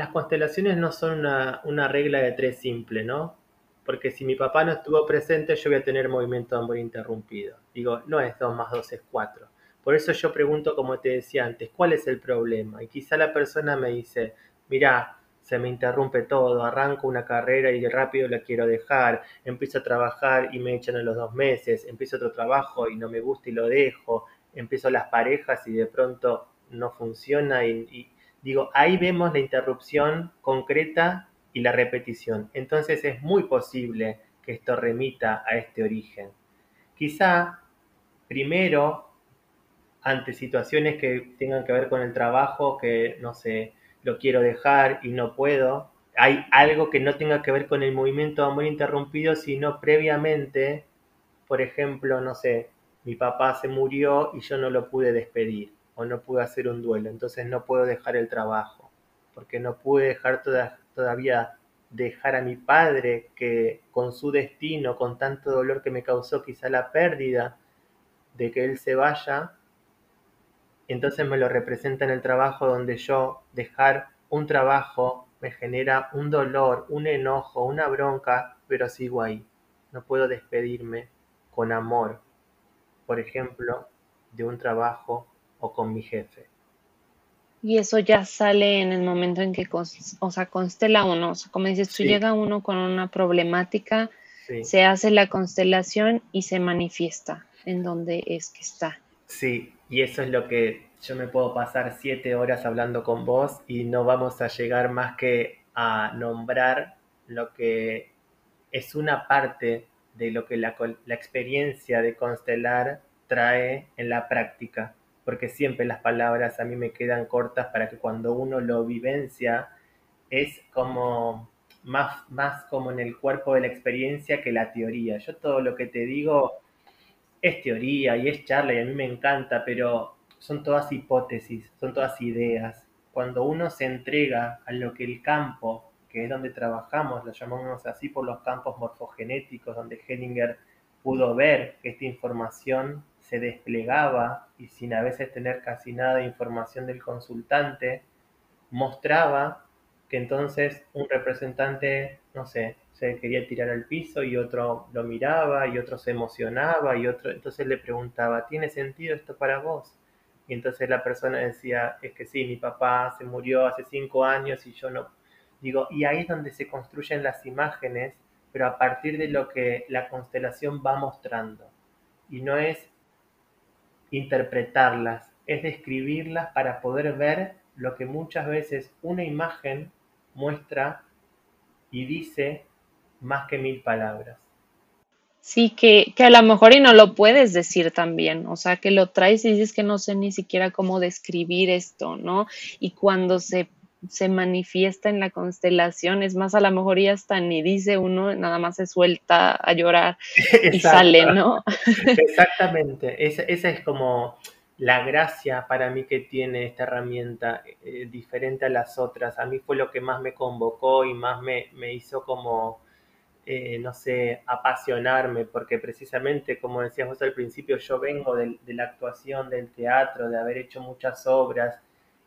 [SPEAKER 4] las constelaciones no son una, regla de tres simple, ¿no? porque si mi papá no estuvo presente, yo voy a tener movimiento de amor interrumpido. Digo, no es 2 más 2 es 4. Por eso yo pregunto, como te decía antes, ¿cuál es el problema? Y quizá la persona me dice, mira, se me interrumpe todo, arranco una carrera y rápido la quiero dejar, empiezo a trabajar y me echan en los dos meses, empiezo otro trabajo y no me gusta y lo dejo, empiezo las parejas y de pronto no funciona y digo, ahí vemos la interrupción concreta y la repetición. Entonces es muy posible que esto remita a este origen. Quizá primero ante situaciones que tengan que ver con el trabajo, que no sé, lo quiero dejar y no puedo. Hay algo que no tenga que ver con el movimiento amor interrumpido, sino previamente, por ejemplo, no sé, mi papá se murió y yo no lo pude despedir o no pude hacer un duelo, entonces no puedo dejar el trabajo, porque no pude dejar todavía dejar a mi padre que con su destino, con tanto dolor que me causó quizá la pérdida de que él se vaya, entonces me lo representa en el trabajo donde yo dejar un trabajo me genera un dolor, un enojo, una bronca, pero sigo ahí. No puedo despedirme con amor, por ejemplo, de un trabajo o con mi jefe.
[SPEAKER 3] Y eso ya sale en el momento en que, o sea, constela uno. O sea, como dices, tú llega uno con una problemática, se hace la constelación y se manifiesta en donde es que está.
[SPEAKER 4] Sí, y eso es lo que yo me puedo pasar siete horas hablando con vos y no vamos a llegar más que a nombrar lo que es una parte de lo que la, la experiencia de constelar trae en la práctica, porque siempre las palabras a mí me quedan cortas para que cuando uno lo vivencia es como más, más como en el cuerpo de la experiencia que la teoría. Yo todo lo que te digo es teoría y es charla y a mí me encanta, pero son todas hipótesis, son todas ideas. Cuando uno se entrega a lo que el campo, que es donde trabajamos, lo llamamos así por los campos morfogenéticos, donde Hellinger pudo ver esta información se desplegaba y sin a veces tener casi nada de información del consultante, mostraba que entonces un representante, no sé, se quería tirar al piso y otro lo miraba y otro se emocionaba y otro, entonces le preguntaba, ¿tiene sentido esto para vos? Y entonces la persona decía, es que sí, mi papá se murió hace cinco años y yo no. Digo, y ahí es donde se construyen las imágenes, pero a partir de lo que la constelación va mostrando. Y no es interpretarlas, es describirlas para poder ver lo que muchas veces una imagen muestra y dice más que mil palabras.
[SPEAKER 3] Sí, que, que, a lo mejor y no lo puedes decir también, o sea, que lo traes y dices que no sé ni siquiera cómo describir esto, ¿no? Y cuando se, se manifiesta en la constelación, es más, a lo mejor ya hasta ni dice uno, nada más se suelta a llorar [laughs] y sale, ¿no?
[SPEAKER 4] Exactamente, esa, esa, es como la gracia para mí que tiene esta herramienta, eh, diferente a las otras. A mí fue lo que más me convocó y más me, me hizo como eh, no sé, apasionarme, porque precisamente, como decías vos al principio, yo vengo de, la actuación, del teatro, de haber hecho muchas obras,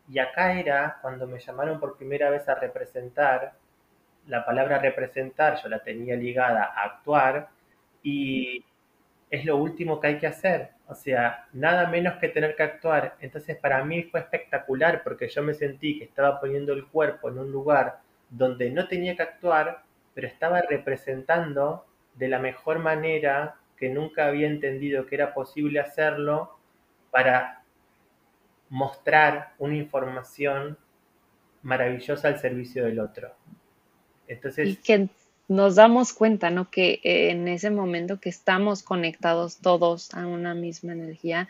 [SPEAKER 4] y acá era cuando me llamaron por primera vez a representar, la palabra representar yo la tenía ligada a actuar, y es lo último que hay que hacer, o sea, nada menos que tener que actuar. Entonces para mí fue espectacular porque yo me sentí que estaba poniendo el cuerpo en un lugar donde no tenía que actuar, pero estaba representando de la mejor manera que nunca había entendido que era posible hacerlo para mostrar una información maravillosa al servicio del otro.
[SPEAKER 3] Entonces, y que nos damos cuenta, ¿no? Que eh, en ese momento que estamos conectados todos a una misma energía,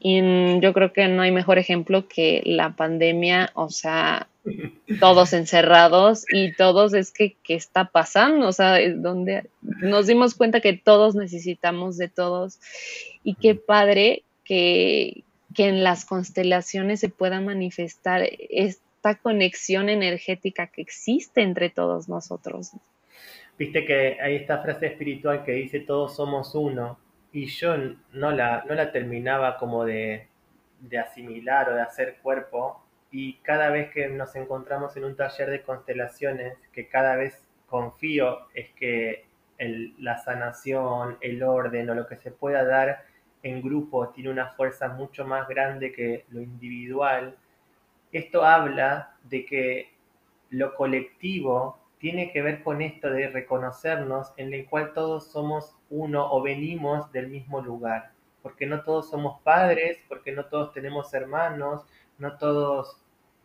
[SPEAKER 3] y yo creo que no hay mejor ejemplo que la pandemia, o sea, [laughs] todos encerrados y todos es que, ¿qué está pasando? O sea, donde nos dimos cuenta que todos necesitamos de todos y qué padre que, que en las constelaciones se pueda manifestar esta conexión energética que existe entre todos nosotros.
[SPEAKER 4] Viste que hay esta frase espiritual que dice todos somos uno y yo no la, no la terminaba como de, de asimilar o de hacer cuerpo y cada vez que nos encontramos en un taller de constelaciones, que cada vez confío es que la sanación, el orden o lo que se pueda dar en grupo tiene una fuerza mucho más grande que lo individual, esto habla de que lo colectivo tiene que ver con esto de reconocernos en el cual todos somos uno o venimos del mismo lugar, porque no todos somos padres, porque no todos tenemos hermanos, no todos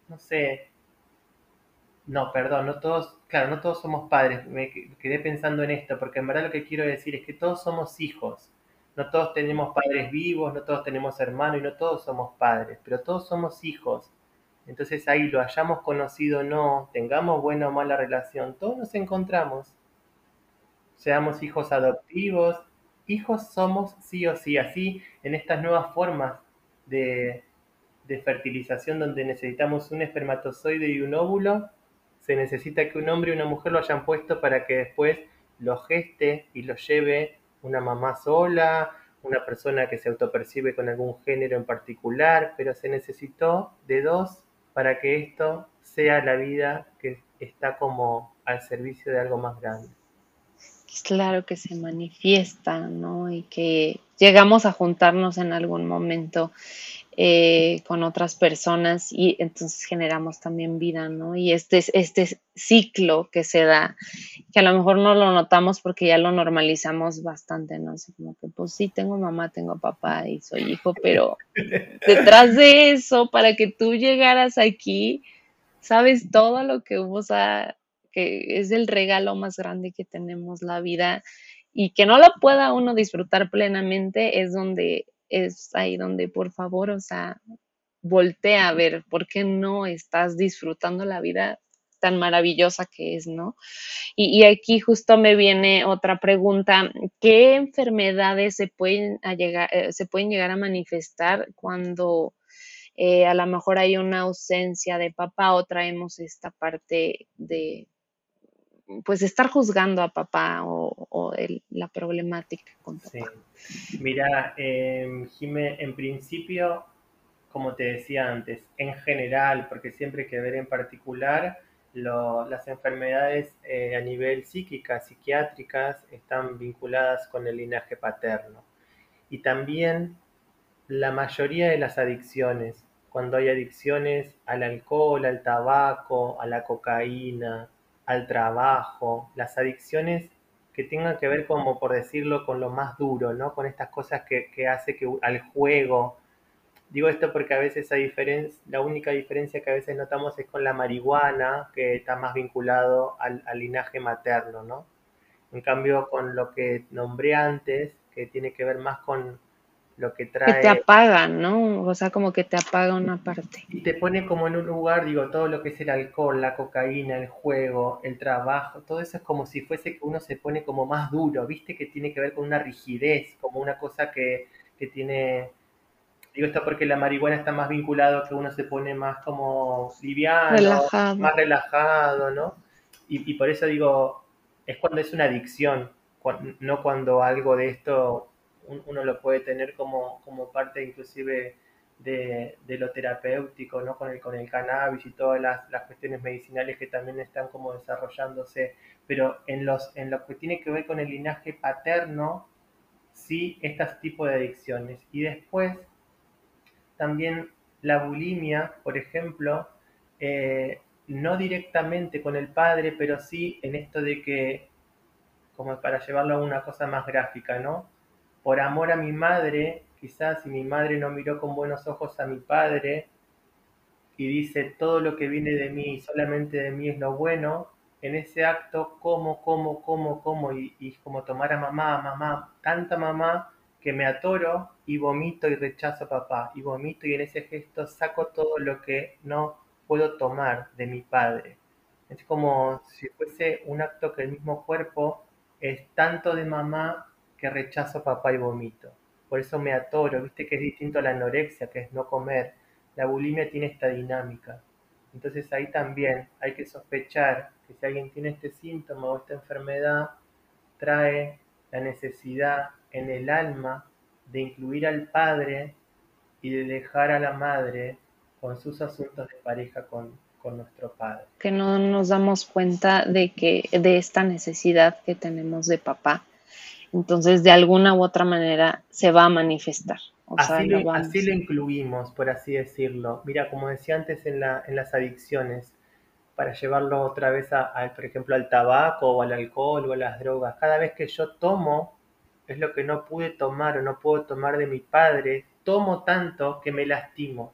[SPEAKER 4] no sé, no, perdón, no todos, claro, no todos somos padres, me quedé pensando en esto, porque en verdad lo que quiero decir es que todos somos hijos, no todos tenemos padres vivos, no todos tenemos hermanos y no todos somos padres, pero todos somos hijos. Entonces ahí lo hayamos conocido o no, tengamos buena o mala relación, todos nos encontramos. Seamos hijos adoptivos, hijos somos sí o sí, así en estas nuevas formas de, de fertilización donde necesitamos un espermatozoide y un óvulo, se necesita que un hombre y una mujer lo hayan puesto para que después lo geste y lo lleve una mamá sola, una persona que se autopercibe con algún género en particular, pero se necesitó de dos para que esto sea la vida que está como al servicio de algo más grande.
[SPEAKER 3] Claro que se manifiesta, ¿no? Y que llegamos a juntarnos en algún momento eh, con otras personas y entonces generamos también vida, ¿no? Y este, este ciclo que se da, que a lo mejor no lo notamos porque ya lo normalizamos bastante, ¿no? Así como que, pues sí, tengo mamá, tengo papá y soy hijo, pero detrás de eso, para que tú llegaras aquí, sabes todo lo que hubo, o que es el regalo más grande que tenemos la vida y que no lo pueda uno disfrutar plenamente es donde es ahí donde por favor, o sea, voltea a ver por qué no estás disfrutando la vida tan maravillosa que es, ¿no? Y, aquí justo me viene otra pregunta, ¿qué enfermedades se pueden, llegar, eh, se pueden llegar a manifestar cuando eh, a lo mejor hay una ausencia de papá o traemos esta parte de pues estar juzgando a papá o, la problemática con papá.
[SPEAKER 4] Sí. Mira, eh, en principio, como te decía antes, en general, porque siempre hay que ver en particular, las enfermedades eh, a nivel psíquica, psiquiátricas, están vinculadas con el linaje paterno. Y también la mayoría de las adicciones, cuando hay adicciones al alcohol, al tabaco, a la cocaína, al trabajo, las adicciones que tengan que ver, como por decirlo, con lo más duro, ¿no? Con estas cosas que, hace que al juego. Digo esto porque a veces hay la única diferencia que a veces notamos es con la marihuana, que está más vinculado al, al linaje materno, ¿no? En cambio, con lo que nombré antes, que tiene que ver más con, lo que trae.
[SPEAKER 3] Que te apaga, ¿no? O sea, como que te apaga una parte.
[SPEAKER 4] Y te pone como en un lugar, digo, todo lo que es el alcohol, la cocaína, el juego, el trabajo, todo eso es como si fuese que uno se pone como más duro, ¿viste? Que tiene que ver con una rigidez, como una cosa que, que tiene. Digo esto porque la marihuana está más vinculado que uno se pone más como liviano, más relajado, ¿no? Y, y por eso digo, es cuando es una adicción, no cuando algo de esto uno lo puede tener como, como parte inclusive de, lo terapéutico, ¿no? Con el, con el cannabis y todas las, las, cuestiones medicinales que también están como desarrollándose, pero en, los, en lo que tiene que ver con el linaje paterno, sí, este tipo de adicciones. Y después, también la bulimia, por ejemplo, eh, no directamente con el padre, pero sí en esto de que, como para llevarlo a una cosa más gráfica, ¿no? Por amor a mi madre, quizás si mi madre no miró con buenos ojos a mi padre y dice todo lo que viene de mí y solamente de mí es lo bueno, en ese acto como, como, como, como y, como tomar a mamá, mamá, tanta mamá que me atoro y vomito y rechazo a papá y vomito y en ese gesto saco todo lo que no puedo tomar de mi padre. Es como si fuese un acto que el mismo cuerpo es tanto de mamá que rechazo papá y vomito. Por eso me atoro, viste que es distinto a la anorexia, que es no comer. La bulimia tiene esta dinámica. Entonces ahí también hay que sospechar que si alguien tiene este síntoma o esta enfermedad, trae la necesidad en el alma de incluir al padre y de dejar a la madre con sus asuntos de pareja con, con nuestro padre.
[SPEAKER 3] Que no nos damos cuenta de que de esta necesidad que tenemos de papá entonces de alguna u otra manera se va a manifestar.
[SPEAKER 4] así, lo, así lo, incluimos, por así decirlo. Mira, como decía antes en, la, en las adicciones, para llevarlo otra vez a, por ejemplo, al tabaco o al alcohol o a las drogas, cada vez que yo tomo, es lo que no pude tomar o no puedo tomar de mi padre, tomo tanto que me lastimo.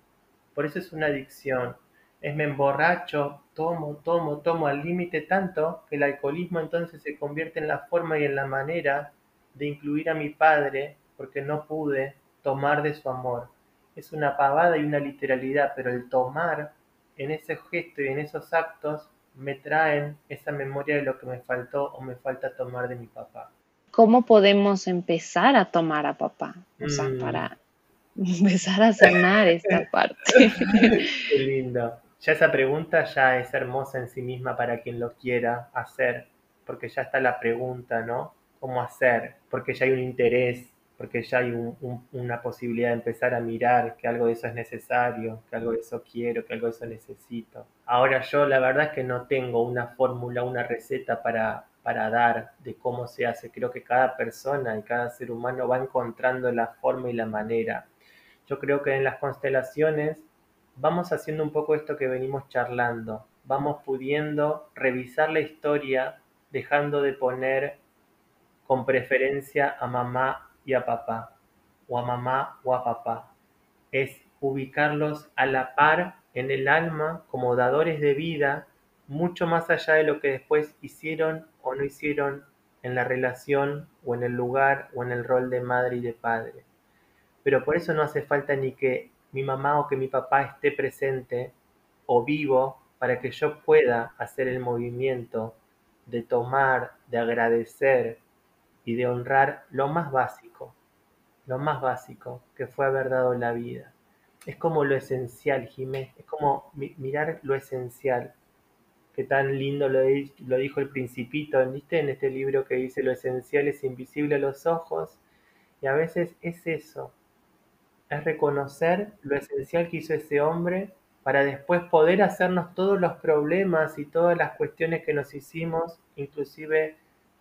[SPEAKER 4] Por eso es una adicción. Es me emborracho, tomo, tomo, tomo al límite tanto que el alcoholismo entonces se convierte en la forma y en la manera de incluir a mi padre porque no pude tomar de su amor. Es una pavada y una literalidad, pero el tomar en ese gesto y en esos actos me traen esa memoria de lo que me faltó o me falta tomar de mi papá.
[SPEAKER 3] ¿Cómo podemos empezar a tomar a papá? O sea, mm. para empezar a sanar esta [laughs] parte.
[SPEAKER 4] Qué lindo. Ya esa pregunta ya es hermosa en sí misma para quien lo quiera hacer, porque ya está la pregunta, ¿no? ¿Cómo hacer? Porque ya hay un interés, porque ya hay una posibilidad de empezar a mirar que algo de eso es necesario, que algo de eso quiero, que algo de eso necesito. Ahora yo la verdad es que no tengo una fórmula, una receta para, para dar de cómo se hace. Creo que cada persona y cada ser humano va encontrando la forma y la manera. Yo creo que en las constelaciones vamos haciendo un poco esto que venimos charlando, vamos pudiendo revisar la historia dejando de poner con preferencia a mamá y a papá, o a mamá o a papá. Es ubicarlos a la par en el alma como dadores de vida, mucho más allá de lo que después hicieron o no hicieron en la relación o en el lugar o en el rol de madre y de padre. Pero por eso no hace falta ni que mi mamá o que mi papá esté presente o vivo para que yo pueda hacer el movimiento de tomar, de agradecer y de honrar lo más básico, lo más básico que fue haber dado la vida. Es como lo esencial, Jimé, es como mirar lo esencial, que tan lindo lo, lo dijo el principito, ¿viste? En este libro que dice lo esencial es invisible a los ojos, y a veces es eso, es reconocer lo esencial que hizo ese hombre para después poder hacernos todos los problemas y todas las cuestiones que nos hicimos, inclusive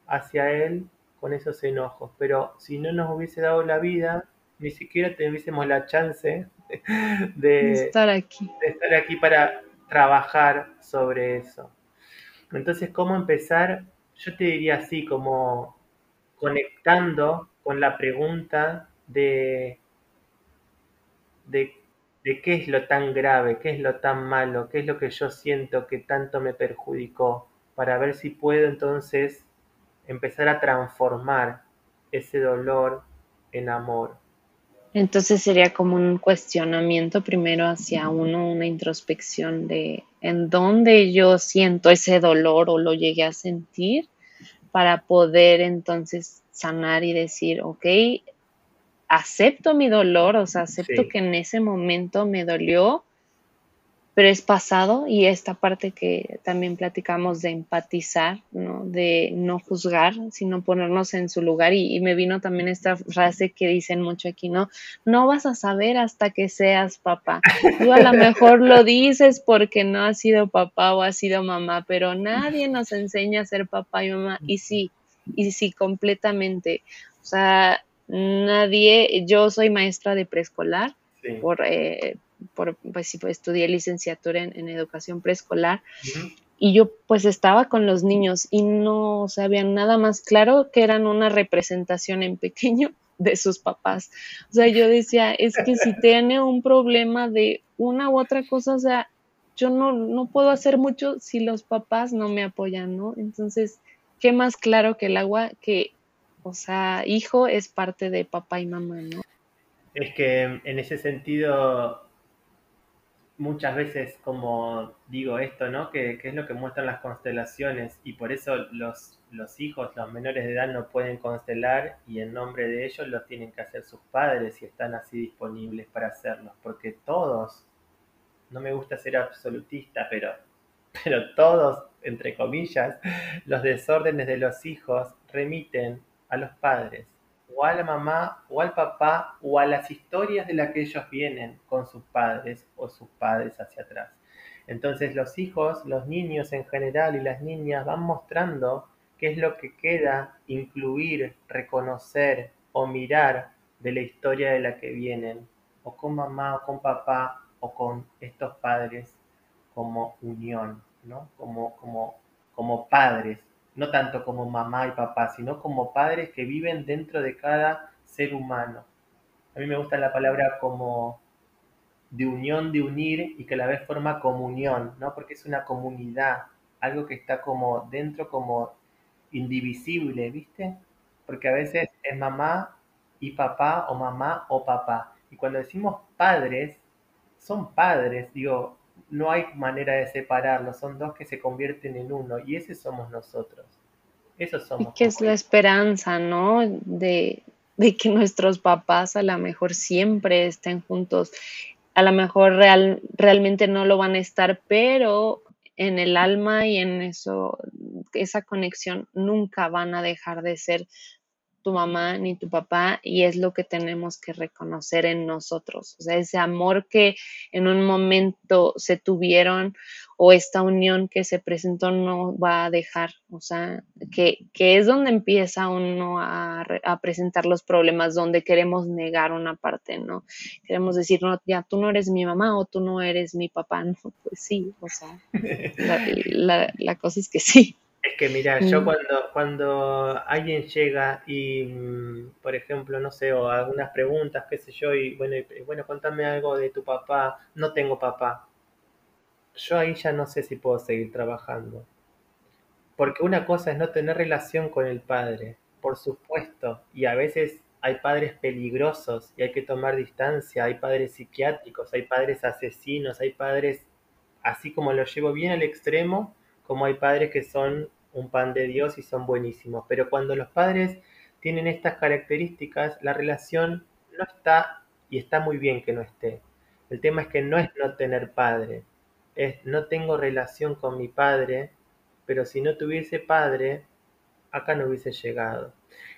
[SPEAKER 4] hacia él, con esos enojos. Pero si no nos hubiese dado la vida, ni siquiera tuviésemos la chance [laughs] de,
[SPEAKER 3] estar aquí.
[SPEAKER 4] de estar aquí para trabajar sobre eso. Entonces, ¿cómo empezar? Yo te diría así, como conectando con la pregunta de de, qué es lo tan grave, qué es lo tan malo, qué es lo que yo siento que tanto me perjudicó, para ver si puedo entonces empezar a transformar ese dolor en amor.
[SPEAKER 3] Entonces sería como un cuestionamiento primero hacia uno, una introspección de en dónde yo siento ese dolor o lo llegué a sentir para poder entonces sanar y decir, ok, acepto mi dolor, o sea, acepto que en ese momento me dolió, pero es pasado y esta parte que también platicamos de empatizar, ¿no? de no juzgar, sino ponernos en su lugar. Y, me vino también esta frase que dicen mucho aquí, ¿no? No vas a saber hasta que seas papá. Tú a lo mejor lo dices porque no has sido papá o has sido mamá, pero nadie nos enseña a ser papá y mamá. Y sí, y sí, completamente. O sea, nadie, yo soy maestra de preescolar, por, eh, por, pues, pues, estudié licenciatura en, educación preescolar, y yo pues estaba con los niños y no sabían nada más claro que eran una representación en pequeño de sus papás. O sea, yo decía, es que si tiene un problema de una u otra cosa, o sea, yo no, no puedo hacer mucho si los papás no me apoyan, ¿no? Entonces, ¿qué más claro que el agua que o sea, hijo es parte de papá y mamá, ¿no?
[SPEAKER 4] Es que en ese sentido, muchas veces, como digo esto, ¿no? Que, es lo que muestran las constelaciones y por eso los, los hijos, los menores de edad no pueden constelar y en nombre de ellos los tienen que hacer sus padres y están así disponibles para hacerlos, porque todos, no me gusta ser absolutista, pero, pero todos, entre comillas, los desórdenes de los hijos remiten a los padres, o a la mamá, o al papá, o a las historias de las que ellos vienen con sus padres o sus padres hacia atrás. Entonces los hijos, los niños en general y las niñas van mostrando qué es lo que queda incluir, reconocer o mirar de la historia de la que vienen, o con mamá, o con papá, o con estos padres como unión, ¿no? Como, como, como padres, no tanto como mamá y papá, sino como padres que viven dentro de cada ser humano. A mí me gusta la palabra como de unión, de unir y que a la vez forma comunión, ¿no? Porque es una comunidad, algo que está como dentro, como indivisible, ¿viste? Porque a veces es mamá y papá o mamá o papá. Y cuando decimos padres, son padres, digo, no hay manera de separarlos, son dos que se convierten en uno y ese somos nosotros. Eso somos.
[SPEAKER 3] Y que es la esperanza, ¿no? De, de que nuestros papás a lo mejor siempre estén juntos. A lo mejor real, realmente no lo van a estar, pero en el alma y en eso, esa conexión nunca van a dejar de ser tu mamá ni tu papá y es lo que tenemos que reconocer en nosotros. O sea, ese amor que en un momento se tuvieron o esta unión que se presentó no va a dejar. O sea, que, que es donde empieza uno a, a, presentar los problemas, donde queremos negar una parte, ¿no? Queremos decir, no, ya tú no eres mi mamá o tú no eres mi papá. [laughs] No, pues sí, o sea, la, la, la cosa es que sí.
[SPEAKER 4] Es que mira, yo cuando, cuando alguien llega y, mm, por ejemplo, no sé, o algunas preguntas, qué sé yo, y bueno, y, bueno, contame algo de tu papá, no tengo papá. Yo ahí ya no sé si puedo seguir trabajando. Porque una cosa es no tener relación con el padre, por supuesto, y a veces hay padres peligrosos y hay que tomar distancia, hay padres psiquiátricos, hay padres asesinos, hay padres, así como lo llevo bien al extremo, como hay padres que son un pan de Dios y son buenísimos. Pero cuando los padres tienen estas características, la relación no está y está muy bien que no esté. El tema es que no es no tener padre, es no tengo relación con mi padre, pero si no tuviese padre, acá no hubiese llegado.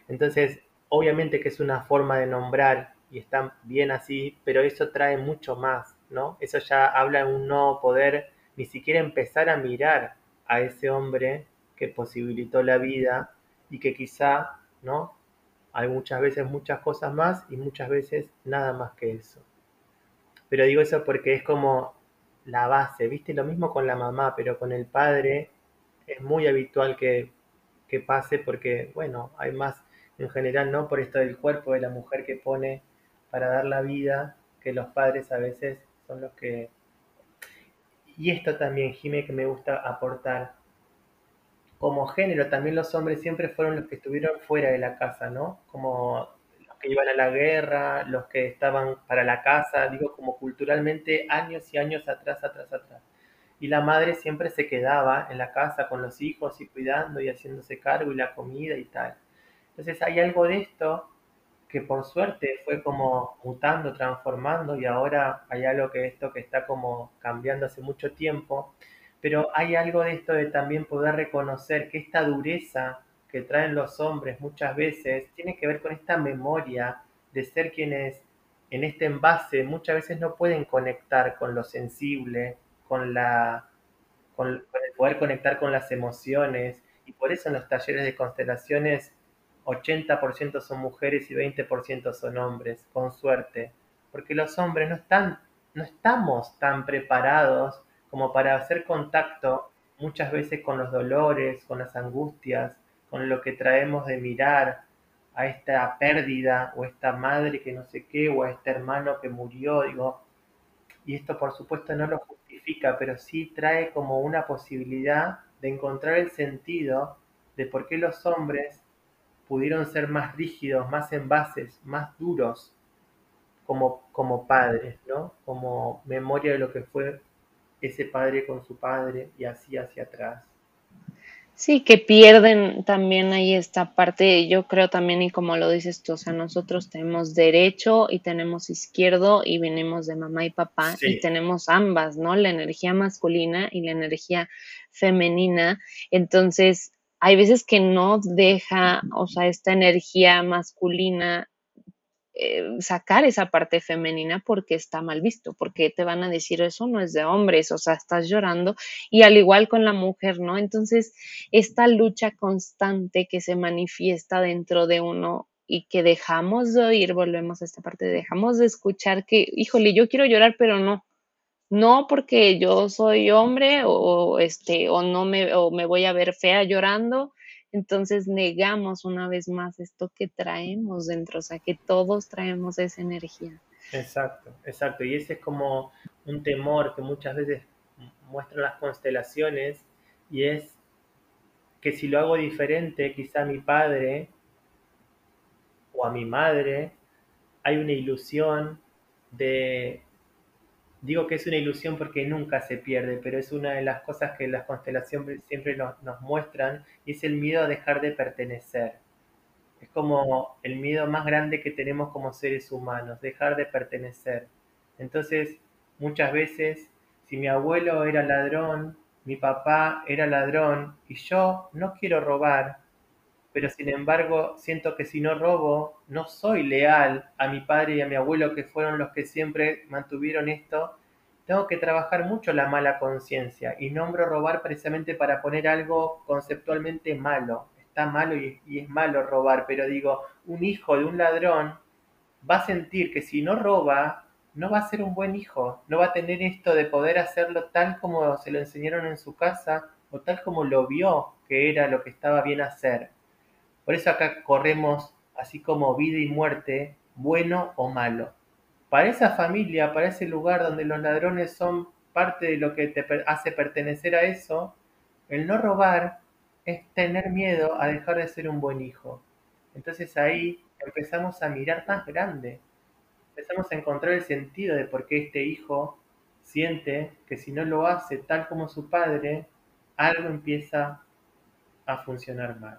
[SPEAKER 4] Entonces, obviamente que es una forma de nombrar y está bien así, pero eso trae mucho más, ¿no? Eso ya habla de un no poder ni siquiera empezar a mirar a ese hombre que posibilitó la vida y que quizá, ¿no? Hay muchas veces muchas cosas más y muchas veces nada más que eso. Pero digo eso porque es como la base, ¿viste? Lo mismo con la mamá, pero con el padre es muy habitual que, que pase porque, bueno, hay más en general, ¿no? Por esto del cuerpo de la mujer que pone para dar la vida, que los padres a veces son los que y esto también, Jimé, que me gusta aportar. Como género, también los hombres siempre fueron los que estuvieron fuera de la casa, ¿no? Como los que iban a la guerra, los que estaban para la casa, digo, como culturalmente años y años atrás, atrás, atrás. Y la madre siempre se quedaba en la casa con los hijos y cuidando y haciéndose cargo y la comida y tal. Entonces hay algo de esto que por suerte fue como mutando, transformando y ahora hay algo que esto que está como cambiando hace mucho tiempo, pero hay algo de esto de también poder reconocer que esta dureza que traen los hombres muchas veces tiene que ver con esta memoria de ser quienes en este envase muchas veces no pueden conectar con lo sensible, con la con, el poder conectar con las emociones. Y por eso en los talleres de constelaciones 80% son mujeres y 20% son hombres, con suerte, porque los hombres no están, no estamos tan preparados como para hacer contacto muchas veces con los dolores, con las angustias, con lo que traemos de mirar a esta pérdida o esta madre que no sé qué o a este hermano que murió, digo, y esto por supuesto no lo justifica, pero sí trae como una posibilidad de encontrar el sentido de por qué los hombres pudieron ser más rígidos, más envases, más duros como, como padres, ¿no? Como memoria de lo que fue ese padre con su padre y así hacia atrás.
[SPEAKER 3] Sí, que pierden también ahí esta parte, yo creo también, y como lo dices tú, o sea, nosotros tenemos derecho y tenemos izquierdo y venimos de mamá y papá y tenemos ambas, ¿no? La energía masculina y la energía femenina. Entonces, hay veces que no deja, o sea, esta energía masculina eh, sacar esa parte femenina porque está mal visto, porque te van a decir eso no es de hombres, o sea, estás llorando y al igual con la mujer, ¿no? Entonces, esta lucha constante que se manifiesta dentro de uno y que dejamos de oír, volvemos a esta parte, dejamos de escuchar que, híjole, yo quiero llorar, pero no, no porque yo soy hombre o, este o no me o me voy a ver fea llorando, entonces negamos una vez más esto que traemos dentro, o sea, que todos traemos esa energía.
[SPEAKER 4] Exacto, exacto, y ese es como un temor que muchas veces muestran las constelaciones y es que si lo hago diferente, quizá mi padre o a mi madre, hay una ilusión de, digo que es una ilusión porque nunca se pierde, pero es una de las cosas que las constelaciones siempre nos, nos muestran y es el miedo a dejar de pertenecer. Es como el miedo más grande que tenemos como seres humanos, dejar de pertenecer. Entonces, muchas veces, si mi abuelo era ladrón, mi papá era ladrón y yo no quiero robar, pero sin embargo siento que si no robo, no soy leal a mi padre y a mi abuelo que fueron los que siempre mantuvieron esto, tengo que trabajar mucho la mala conciencia y nombro robar precisamente para poner algo conceptualmente malo. Está malo y, y, es malo robar, pero digo, un hijo de un ladrón va a sentir que si no roba, no va a ser un buen hijo, no va a tener esto de poder hacerlo tal como se lo enseñaron en su casa o tal como lo vio que era lo que estaba bien hacer. Por eso acá corremos así como vida y muerte, bueno o malo. Para esa familia, para ese lugar donde los ladrones son parte de lo que te hace pertenecer a eso, el no robar es tener miedo a dejar de ser un buen hijo. Entonces ahí empezamos a mirar más grande, empezamos a encontrar el sentido de por qué este hijo siente que si no lo hace tal como su padre, algo empieza a funcionar mal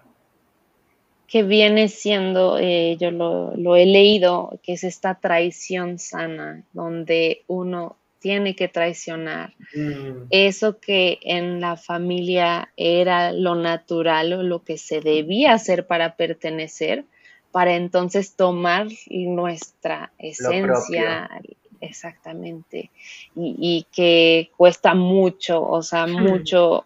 [SPEAKER 3] que viene siendo, eh, yo lo, he leído, que es esta traición sana, donde uno tiene que traicionar. Mm. Eso que en la familia era lo natural o lo que se debía hacer para pertenecer, para entonces tomar nuestra esencia. Exactamente. Y, que cuesta mucho, o sea, [laughs] mucho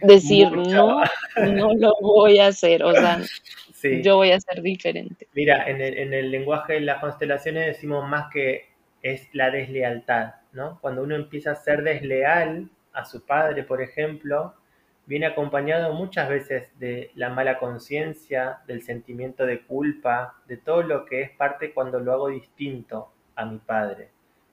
[SPEAKER 3] decir, no, no lo voy a hacer, o sea, [laughs] yo voy a ser diferente.
[SPEAKER 4] Mira, en el, en el lenguaje de las constelaciones decimos más que es la deslealtad, ¿no? Cuando uno empieza a ser desleal a su padre, por ejemplo, viene acompañado muchas veces de la mala conciencia, del sentimiento de culpa, de todo lo que es parte cuando lo hago distinto a mi padre.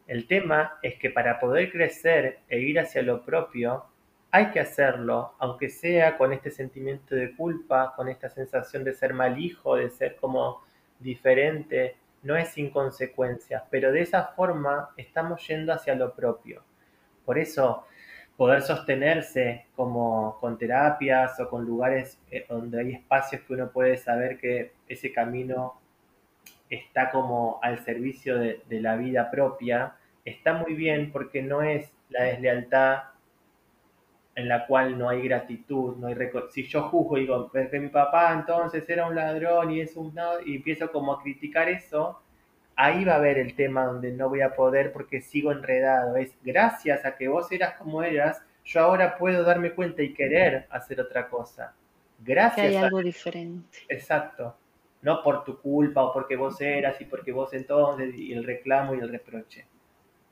[SPEAKER 4] El tema es que para poder crecer e ir hacia lo propio, hay que hacerlo, aunque sea con este sentimiento de culpa, con esta sensación de ser mal hijo, de ser como diferente, no es sin consecuencias, pero de esa forma estamos yendo hacia lo propio. Por eso, poder sostenerse como con terapias o con lugares eh, donde hay espacios que uno puede saber que ese camino está como al servicio de, de la vida propia, está muy bien porque no es la deslealtad en la cual no hay gratitud, no hay si yo juzgo y digo, que mi papá entonces era un ladrón y es un y empiezo como a criticar eso, ahí va a haber el tema donde no voy a poder porque sigo enredado. Es gracias a que vos eras como eras, yo ahora puedo darme cuenta y querer hacer otra cosa. Gracias.
[SPEAKER 3] Que hay algo diferente.
[SPEAKER 4] Exacto. No por tu culpa o porque vos eras y porque vos entonces y el reclamo y el reproche.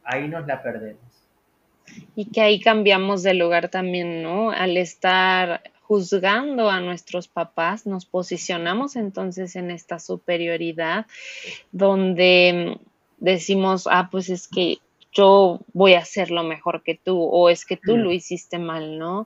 [SPEAKER 4] Ahí nos la perdemos
[SPEAKER 3] y que ahí cambiamos de lugar también, ¿no? Al estar juzgando a nuestros papás, nos posicionamos entonces en esta superioridad donde decimos, ah, pues es que yo voy a hacerlo mejor que tú o es que tú lo hiciste mal, ¿no?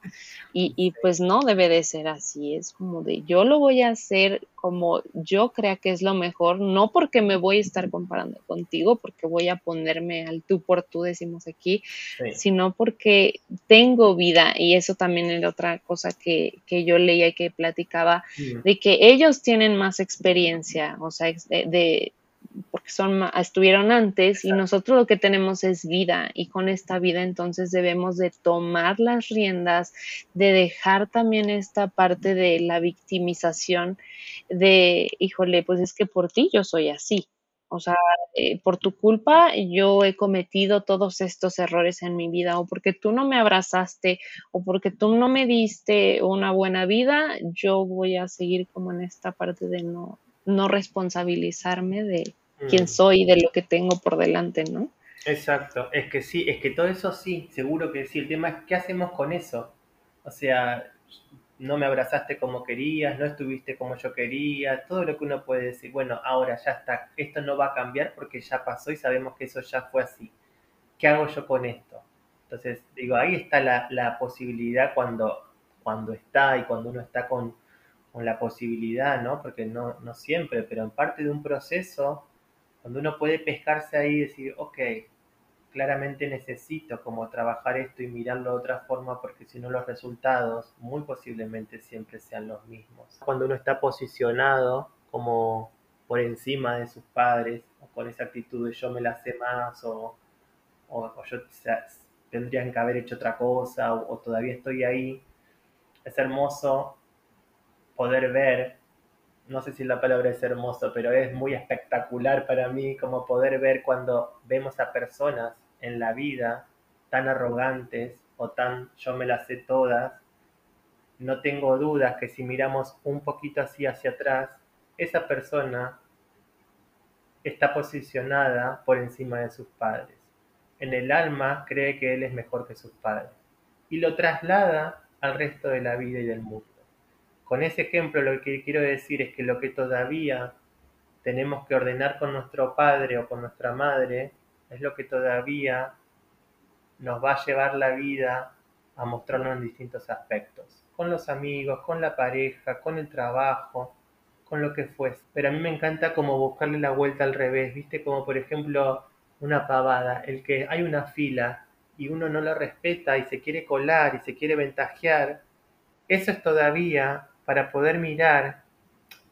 [SPEAKER 3] Y, pues no debe de ser así, es como de yo lo voy a hacer como yo crea que es lo mejor, no porque me voy a estar comparando contigo, porque voy a ponerme al tú por tú, decimos aquí, sino porque tengo vida y eso también es otra cosa que, que yo leía y que platicaba, de que ellos tienen más experiencia, o sea, de porque son, estuvieron antes y nosotros lo que tenemos es vida y con esta vida entonces debemos de tomar las riendas, de dejar también esta parte de la victimización de, híjole, pues es que por ti yo soy así. O sea, eh, por tu culpa yo he cometido todos estos errores en mi vida o porque tú no me abrazaste o porque tú no me diste una buena vida, yo voy a seguir como en esta parte de no, no responsabilizarme de, quién mm. soy, de lo que tengo por delante, ¿no?
[SPEAKER 4] Exacto, es que sí, es que todo eso sí, seguro que sí. El tema es qué hacemos con eso. O sea, no me abrazaste como querías, no estuviste como yo quería, todo lo que uno puede decir, bueno, ahora ya está, esto no va a cambiar porque ya pasó y sabemos que eso ya fue así. ¿Qué hago yo con esto? Entonces, digo, ahí está la, la posibilidad cuando, cuando está y cuando uno está con, con la posibilidad, ¿no? Porque no, no siempre, pero en parte de un proceso, cuando uno puede pescarse ahí y decir, ok, claramente necesito como trabajar esto y mirarlo de otra forma porque si no los resultados muy posiblemente siempre sean los mismos. Cuando uno está posicionado como por encima de sus padres o con esa actitud de yo me la sé más o, o, yo tendría que haber hecho otra cosa o todavía estoy ahí, es hermoso poder ver, no sé si la palabra es hermoso, pero es muy espectacular para mí como poder ver cuando vemos a personas en la vida tan arrogantes o tan yo me las sé todas, no tengo dudas que si miramos un poquito así hacia atrás, esa persona está posicionada por encima de sus padres. En el alma cree que él es mejor que sus padres y lo traslada al resto de la vida y del mundo. Con ese ejemplo lo que quiero decir es que lo que todavía tenemos que ordenar con nuestro padre o con nuestra madre es lo que todavía nos va a llevar la vida a mostrarnos en distintos aspectos, con los amigos, con la pareja, con el trabajo, con lo que fuese. Pero a mí me encanta como buscarle la vuelta al revés, ¿viste? Como por ejemplo una pavada, el que hay una fila y uno no lo respeta y se quiere colar y se quiere ventajear, eso es todavía para poder mirar,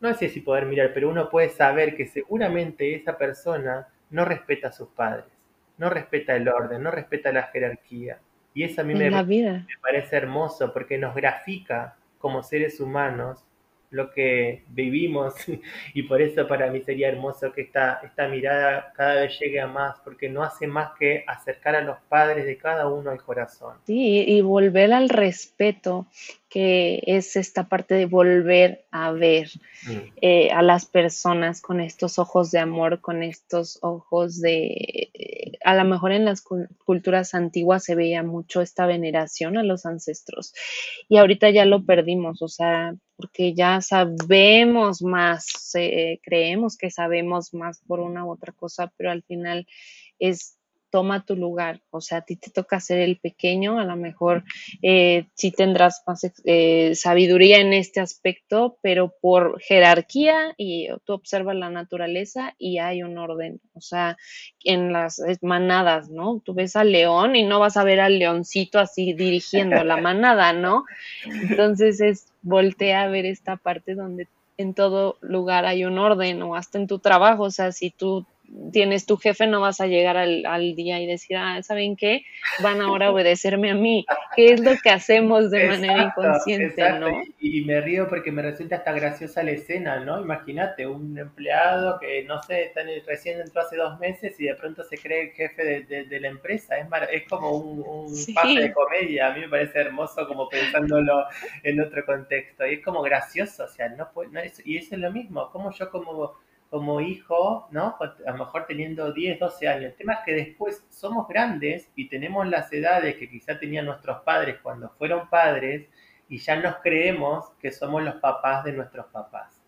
[SPEAKER 4] no sé si poder mirar, pero uno puede saber que seguramente esa persona no respeta a sus padres, no respeta el orden, no respeta la jerarquía. Y eso a mí me, me parece hermoso porque nos grafica como seres humanos lo que vivimos [laughs] y por eso para mí sería hermoso que esta, esta mirada cada vez llegue a más porque no hace más que acercar a los padres de cada uno al corazón.
[SPEAKER 3] Sí, y volver al respeto que es esta parte de volver a ver mm. eh, a las personas con estos ojos de amor, con estos ojos de, a lo mejor en las culturas antiguas se veía mucho esta veneración a los ancestros y ahorita ya lo perdimos, o sea, porque ya sabemos más, creemos que sabemos más por una u otra cosa, pero al final es toma tu lugar, o sea, a ti te toca ser el pequeño, a lo mejor eh, sí tendrás más eh, sabiduría en este aspecto, pero por jerarquía y tú observas la naturaleza y hay un orden, o sea, en las manadas, ¿no? Tú ves al león y no vas a ver al leoncito así dirigiendo la manada, ¿no? Entonces es voltea a ver esta parte donde en todo lugar hay un orden o hasta en tu trabajo, o sea, si tú tienes tu jefe, no vas a llegar al, día y decir, ah, ¿saben qué? Van ahora a obedecerme a mí. ¿Qué es lo que hacemos de manera inconsciente, no?
[SPEAKER 4] Y, me río porque me resulta hasta graciosa la escena, ¿no? Imagínate, un empleado que, no sé, recién entró hace dos meses y de pronto se cree el jefe de, la empresa. Es, es como un, un pase de comedia. A mí me parece hermoso como pensándolo en otro contexto. Y es como gracioso, o sea, no, puede, no y eso es lo mismo, como yo como como hijo, ¿no? A lo mejor teniendo 10, 12 años. El tema es que después somos grandes y tenemos las edades que quizá tenían nuestros padres cuando fueron padres y ya nos creemos que somos los papás de nuestros papás.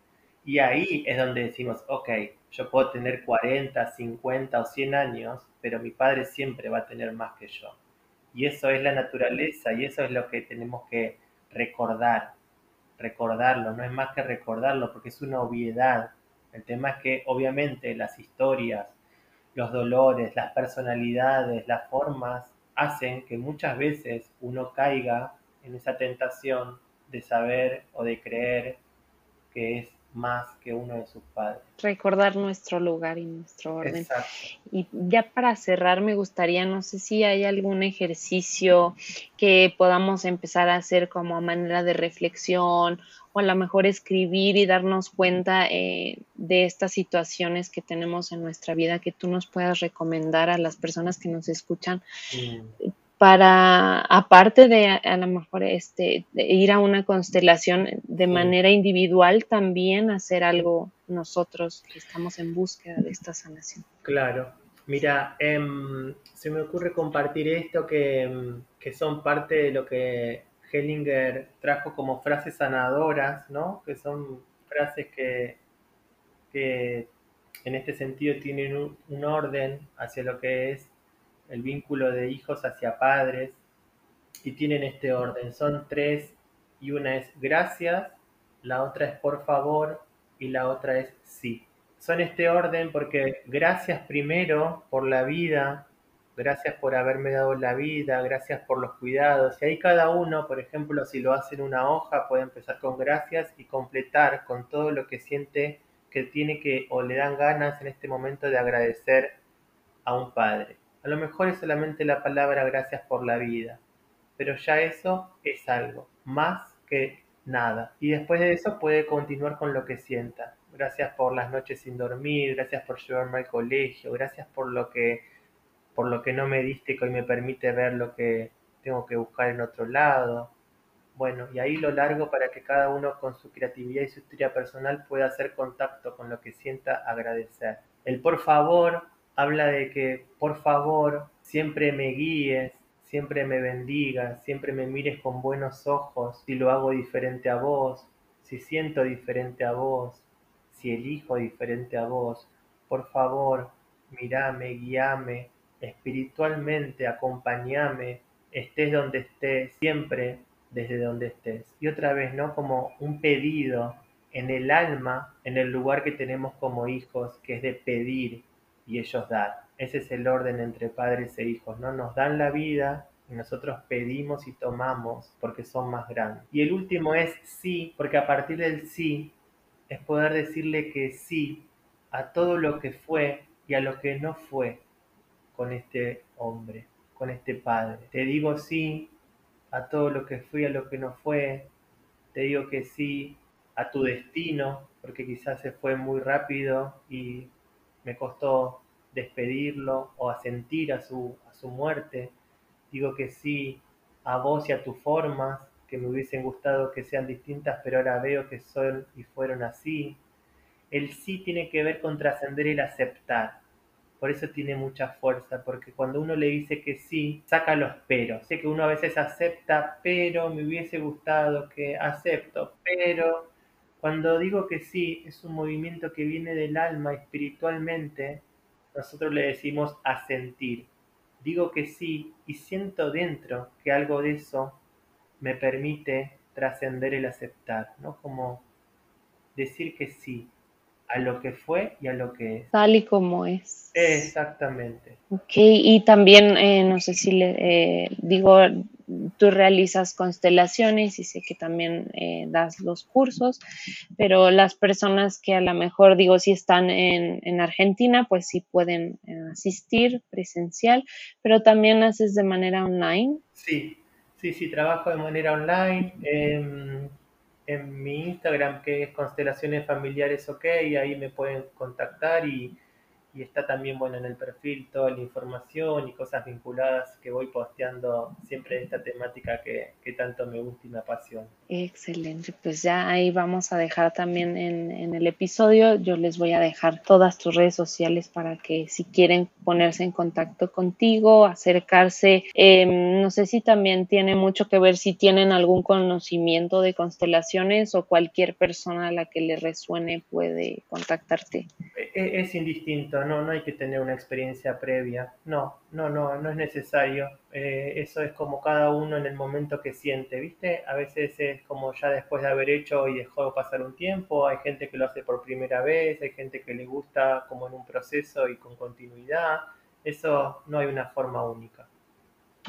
[SPEAKER 4] Y ahí es donde decimos, ok, yo puedo tener 40, 50 o 100 años, pero mi padre siempre va a tener más que yo. Y eso es la naturaleza y eso es lo que tenemos que recordar, recordarlo, no es más que recordarlo porque es una obviedad el tema es que obviamente las historias, los dolores, las personalidades, las formas hacen que muchas veces uno caiga en esa tentación de saber o de creer que es más que uno de sus padres.
[SPEAKER 3] Recordar nuestro lugar y nuestro orden. Y ya para cerrar, me gustaría, no sé si hay algún ejercicio que podamos empezar a hacer como manera de reflexión o a lo mejor escribir y darnos cuenta eh, de estas situaciones que tenemos en nuestra vida que tú nos puedas recomendar a las personas que nos escuchan. Mm para, aparte de a, lo mejor este, ir a una constelación de manera individual, también hacer algo nosotros que estamos en búsqueda de esta sanación.
[SPEAKER 4] Claro. Mira, em, se me ocurre compartir esto que, em, que, son parte de lo que Hellinger trajo como frases sanadoras, ¿no? Que son frases que, que en este sentido tienen un orden hacia lo que es el vínculo de hijos hacia padres, y tienen este orden. Son tres, y una es gracias, la otra es por favor y la otra es sí. Son este orden porque gracias primero por la vida, gracias por haberme dado la vida, gracias por los cuidados. Y ahí cada uno, por ejemplo, si lo hace en una hoja, puede empezar con gracias y completar con todo lo que siente que tiene que o le dan ganas en este momento de agradecer a un padre. A lo mejor es solamente la palabra gracias por la vida, pero ya eso es algo, más que nada. Y después de eso puede continuar con lo que sienta. Gracias por las noches sin dormir, gracias por llevarme al colegio, gracias por lo que por lo que no me diste que hoy me permite ver lo que tengo que buscar en otro lado. Bueno, y ahí lo largo para que cada uno con su creatividad y su historia personal pueda hacer contacto con lo que sienta agradecer. El por favor habla de que por favor siempre me guíes, siempre me bendigas, siempre me mires con buenos ojos si lo hago diferente a vos, si siento diferente a vos, si elijo diferente a vos. Por favor, mirame, guíame, espiritualmente acompañame, estés donde estés, siempre desde donde estés. Y otra vez, ¿no? Como un pedido en el alma, en el lugar que tenemos como hijos, que es de pedir y ellos dar. Ese es el orden entre padres e hijos, ¿no? Nos dan la vida y nosotros pedimos y tomamos porque son más grandes. Y el último es sí, porque a partir del sí es poder decirle que sí a todo lo que fue y a lo que no fue con este hombre, con este padre. Te digo sí a todo lo que fui, a lo que no fue. Te digo que sí a tu destino, porque quizás se fue muy rápido y me costó despedirlo o asentir a su, a su muerte. Digo que sí a vos y a tus formas, que me hubiesen gustado que sean distintas, pero ahora veo que son y fueron así. El sí tiene que ver con trascender el aceptar. Por eso tiene mucha fuerza, porque cuando uno le dice que sí, saca los peros. Sé que uno a veces acepta, pero me hubiese gustado que acepto, pero cuando digo que sí, es un movimiento que viene del alma espiritualmente, nosotros le decimos asentir. Digo que sí y siento dentro que algo de eso me permite trascender el aceptar, ¿no? Como decir que sí, a lo que fue y a lo que es.
[SPEAKER 3] Tal y como es.
[SPEAKER 4] Exactamente.
[SPEAKER 3] Ok, y también, eh, no sé si le eh, digo, tú realizas constelaciones y sé que también eh, das los cursos, pero las personas que a lo mejor, digo, si están en, en Argentina, pues sí pueden asistir presencial, pero también haces de manera online.
[SPEAKER 4] Sí, sí, sí, trabajo de manera online. En mi Instagram, que es Constelaciones Familiares OK, ahí me pueden contactar y, y está también bueno en el perfil toda la información y cosas vinculadas que voy posteando siempre de esta temática que, que, tanto me gusta y me apasiona.
[SPEAKER 3] Excelente, pues ya ahí vamos a dejar también en, en, el episodio, yo les voy a dejar todas tus redes sociales para que si quieren ponerse en contacto contigo, acercarse, eh, no sé si también tiene mucho que ver si tienen algún conocimiento de constelaciones o cualquier persona a la que le resuene puede contactarte.
[SPEAKER 4] Es, e, es indistinto no, no hay que tener una experiencia previa, no, no, no, no es necesario. Eh, eso es como cada uno en el momento que siente, ¿viste? A veces es como ya después de haber hecho y dejó pasar un tiempo, hay gente que lo hace por primera vez, hay gente que le gusta como en un proceso y con continuidad, eso no hay una forma única.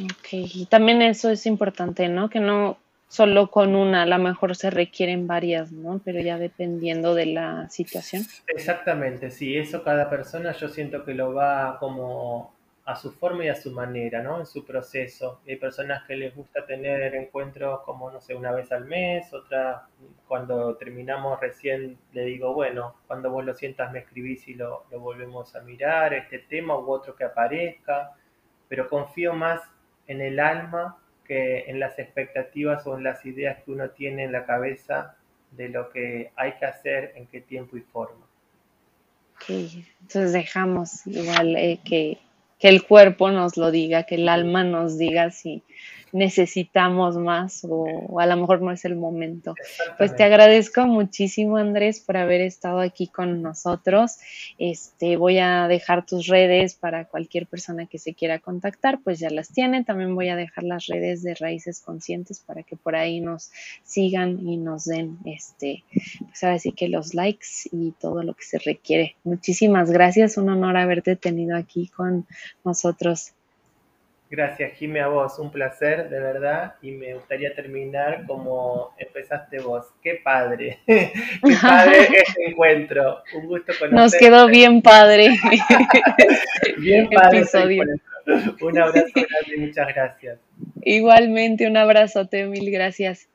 [SPEAKER 3] Ok, y también eso es importante, ¿no? Que no solo con una, a lo mejor se requieren varias, ¿no? Pero ya dependiendo de la situación.
[SPEAKER 4] Exactamente, sí, eso cada persona yo siento que lo va como a su forma y a su manera, ¿no? En su proceso. Hay personas que les gusta tener encuentros como, no sé, una vez al mes, otras cuando terminamos recién le digo, bueno, cuando vos lo sientas me escribís y lo, lo volvemos a mirar, este tema u otro que aparezca, pero confío más en el alma que en las expectativas o en las ideas que uno tiene en la cabeza de lo que hay que hacer, en qué tiempo y forma.
[SPEAKER 3] Ok, entonces dejamos igual eh, que, que, el cuerpo nos lo diga, que el alma nos diga si, necesitamos más o, a lo mejor no es el momento. Pues te agradezco muchísimo Andrés por haber estado aquí con nosotros. Este, voy a dejar tus redes para cualquier persona que se quiera contactar, pues ya las tiene. También voy a dejar las redes de Raíces Conscientes para que por ahí nos sigan y nos den este, pues ahora sí que los likes y todo lo que se requiere. Muchísimas gracias, un honor haberte tenido aquí con nosotros.
[SPEAKER 4] Gracias, Jimmy, a vos. Un placer, de verdad. Y me gustaría terminar como empezaste vos. ¡Qué padre! [laughs] ¡Qué padre [laughs] este encuentro! Un gusto conocerte.
[SPEAKER 3] Nos quedó bien padre. [laughs]
[SPEAKER 4] bien padre episodio. Un abrazo grande y muchas gracias.
[SPEAKER 3] Igualmente, un abrazote, mil gracias.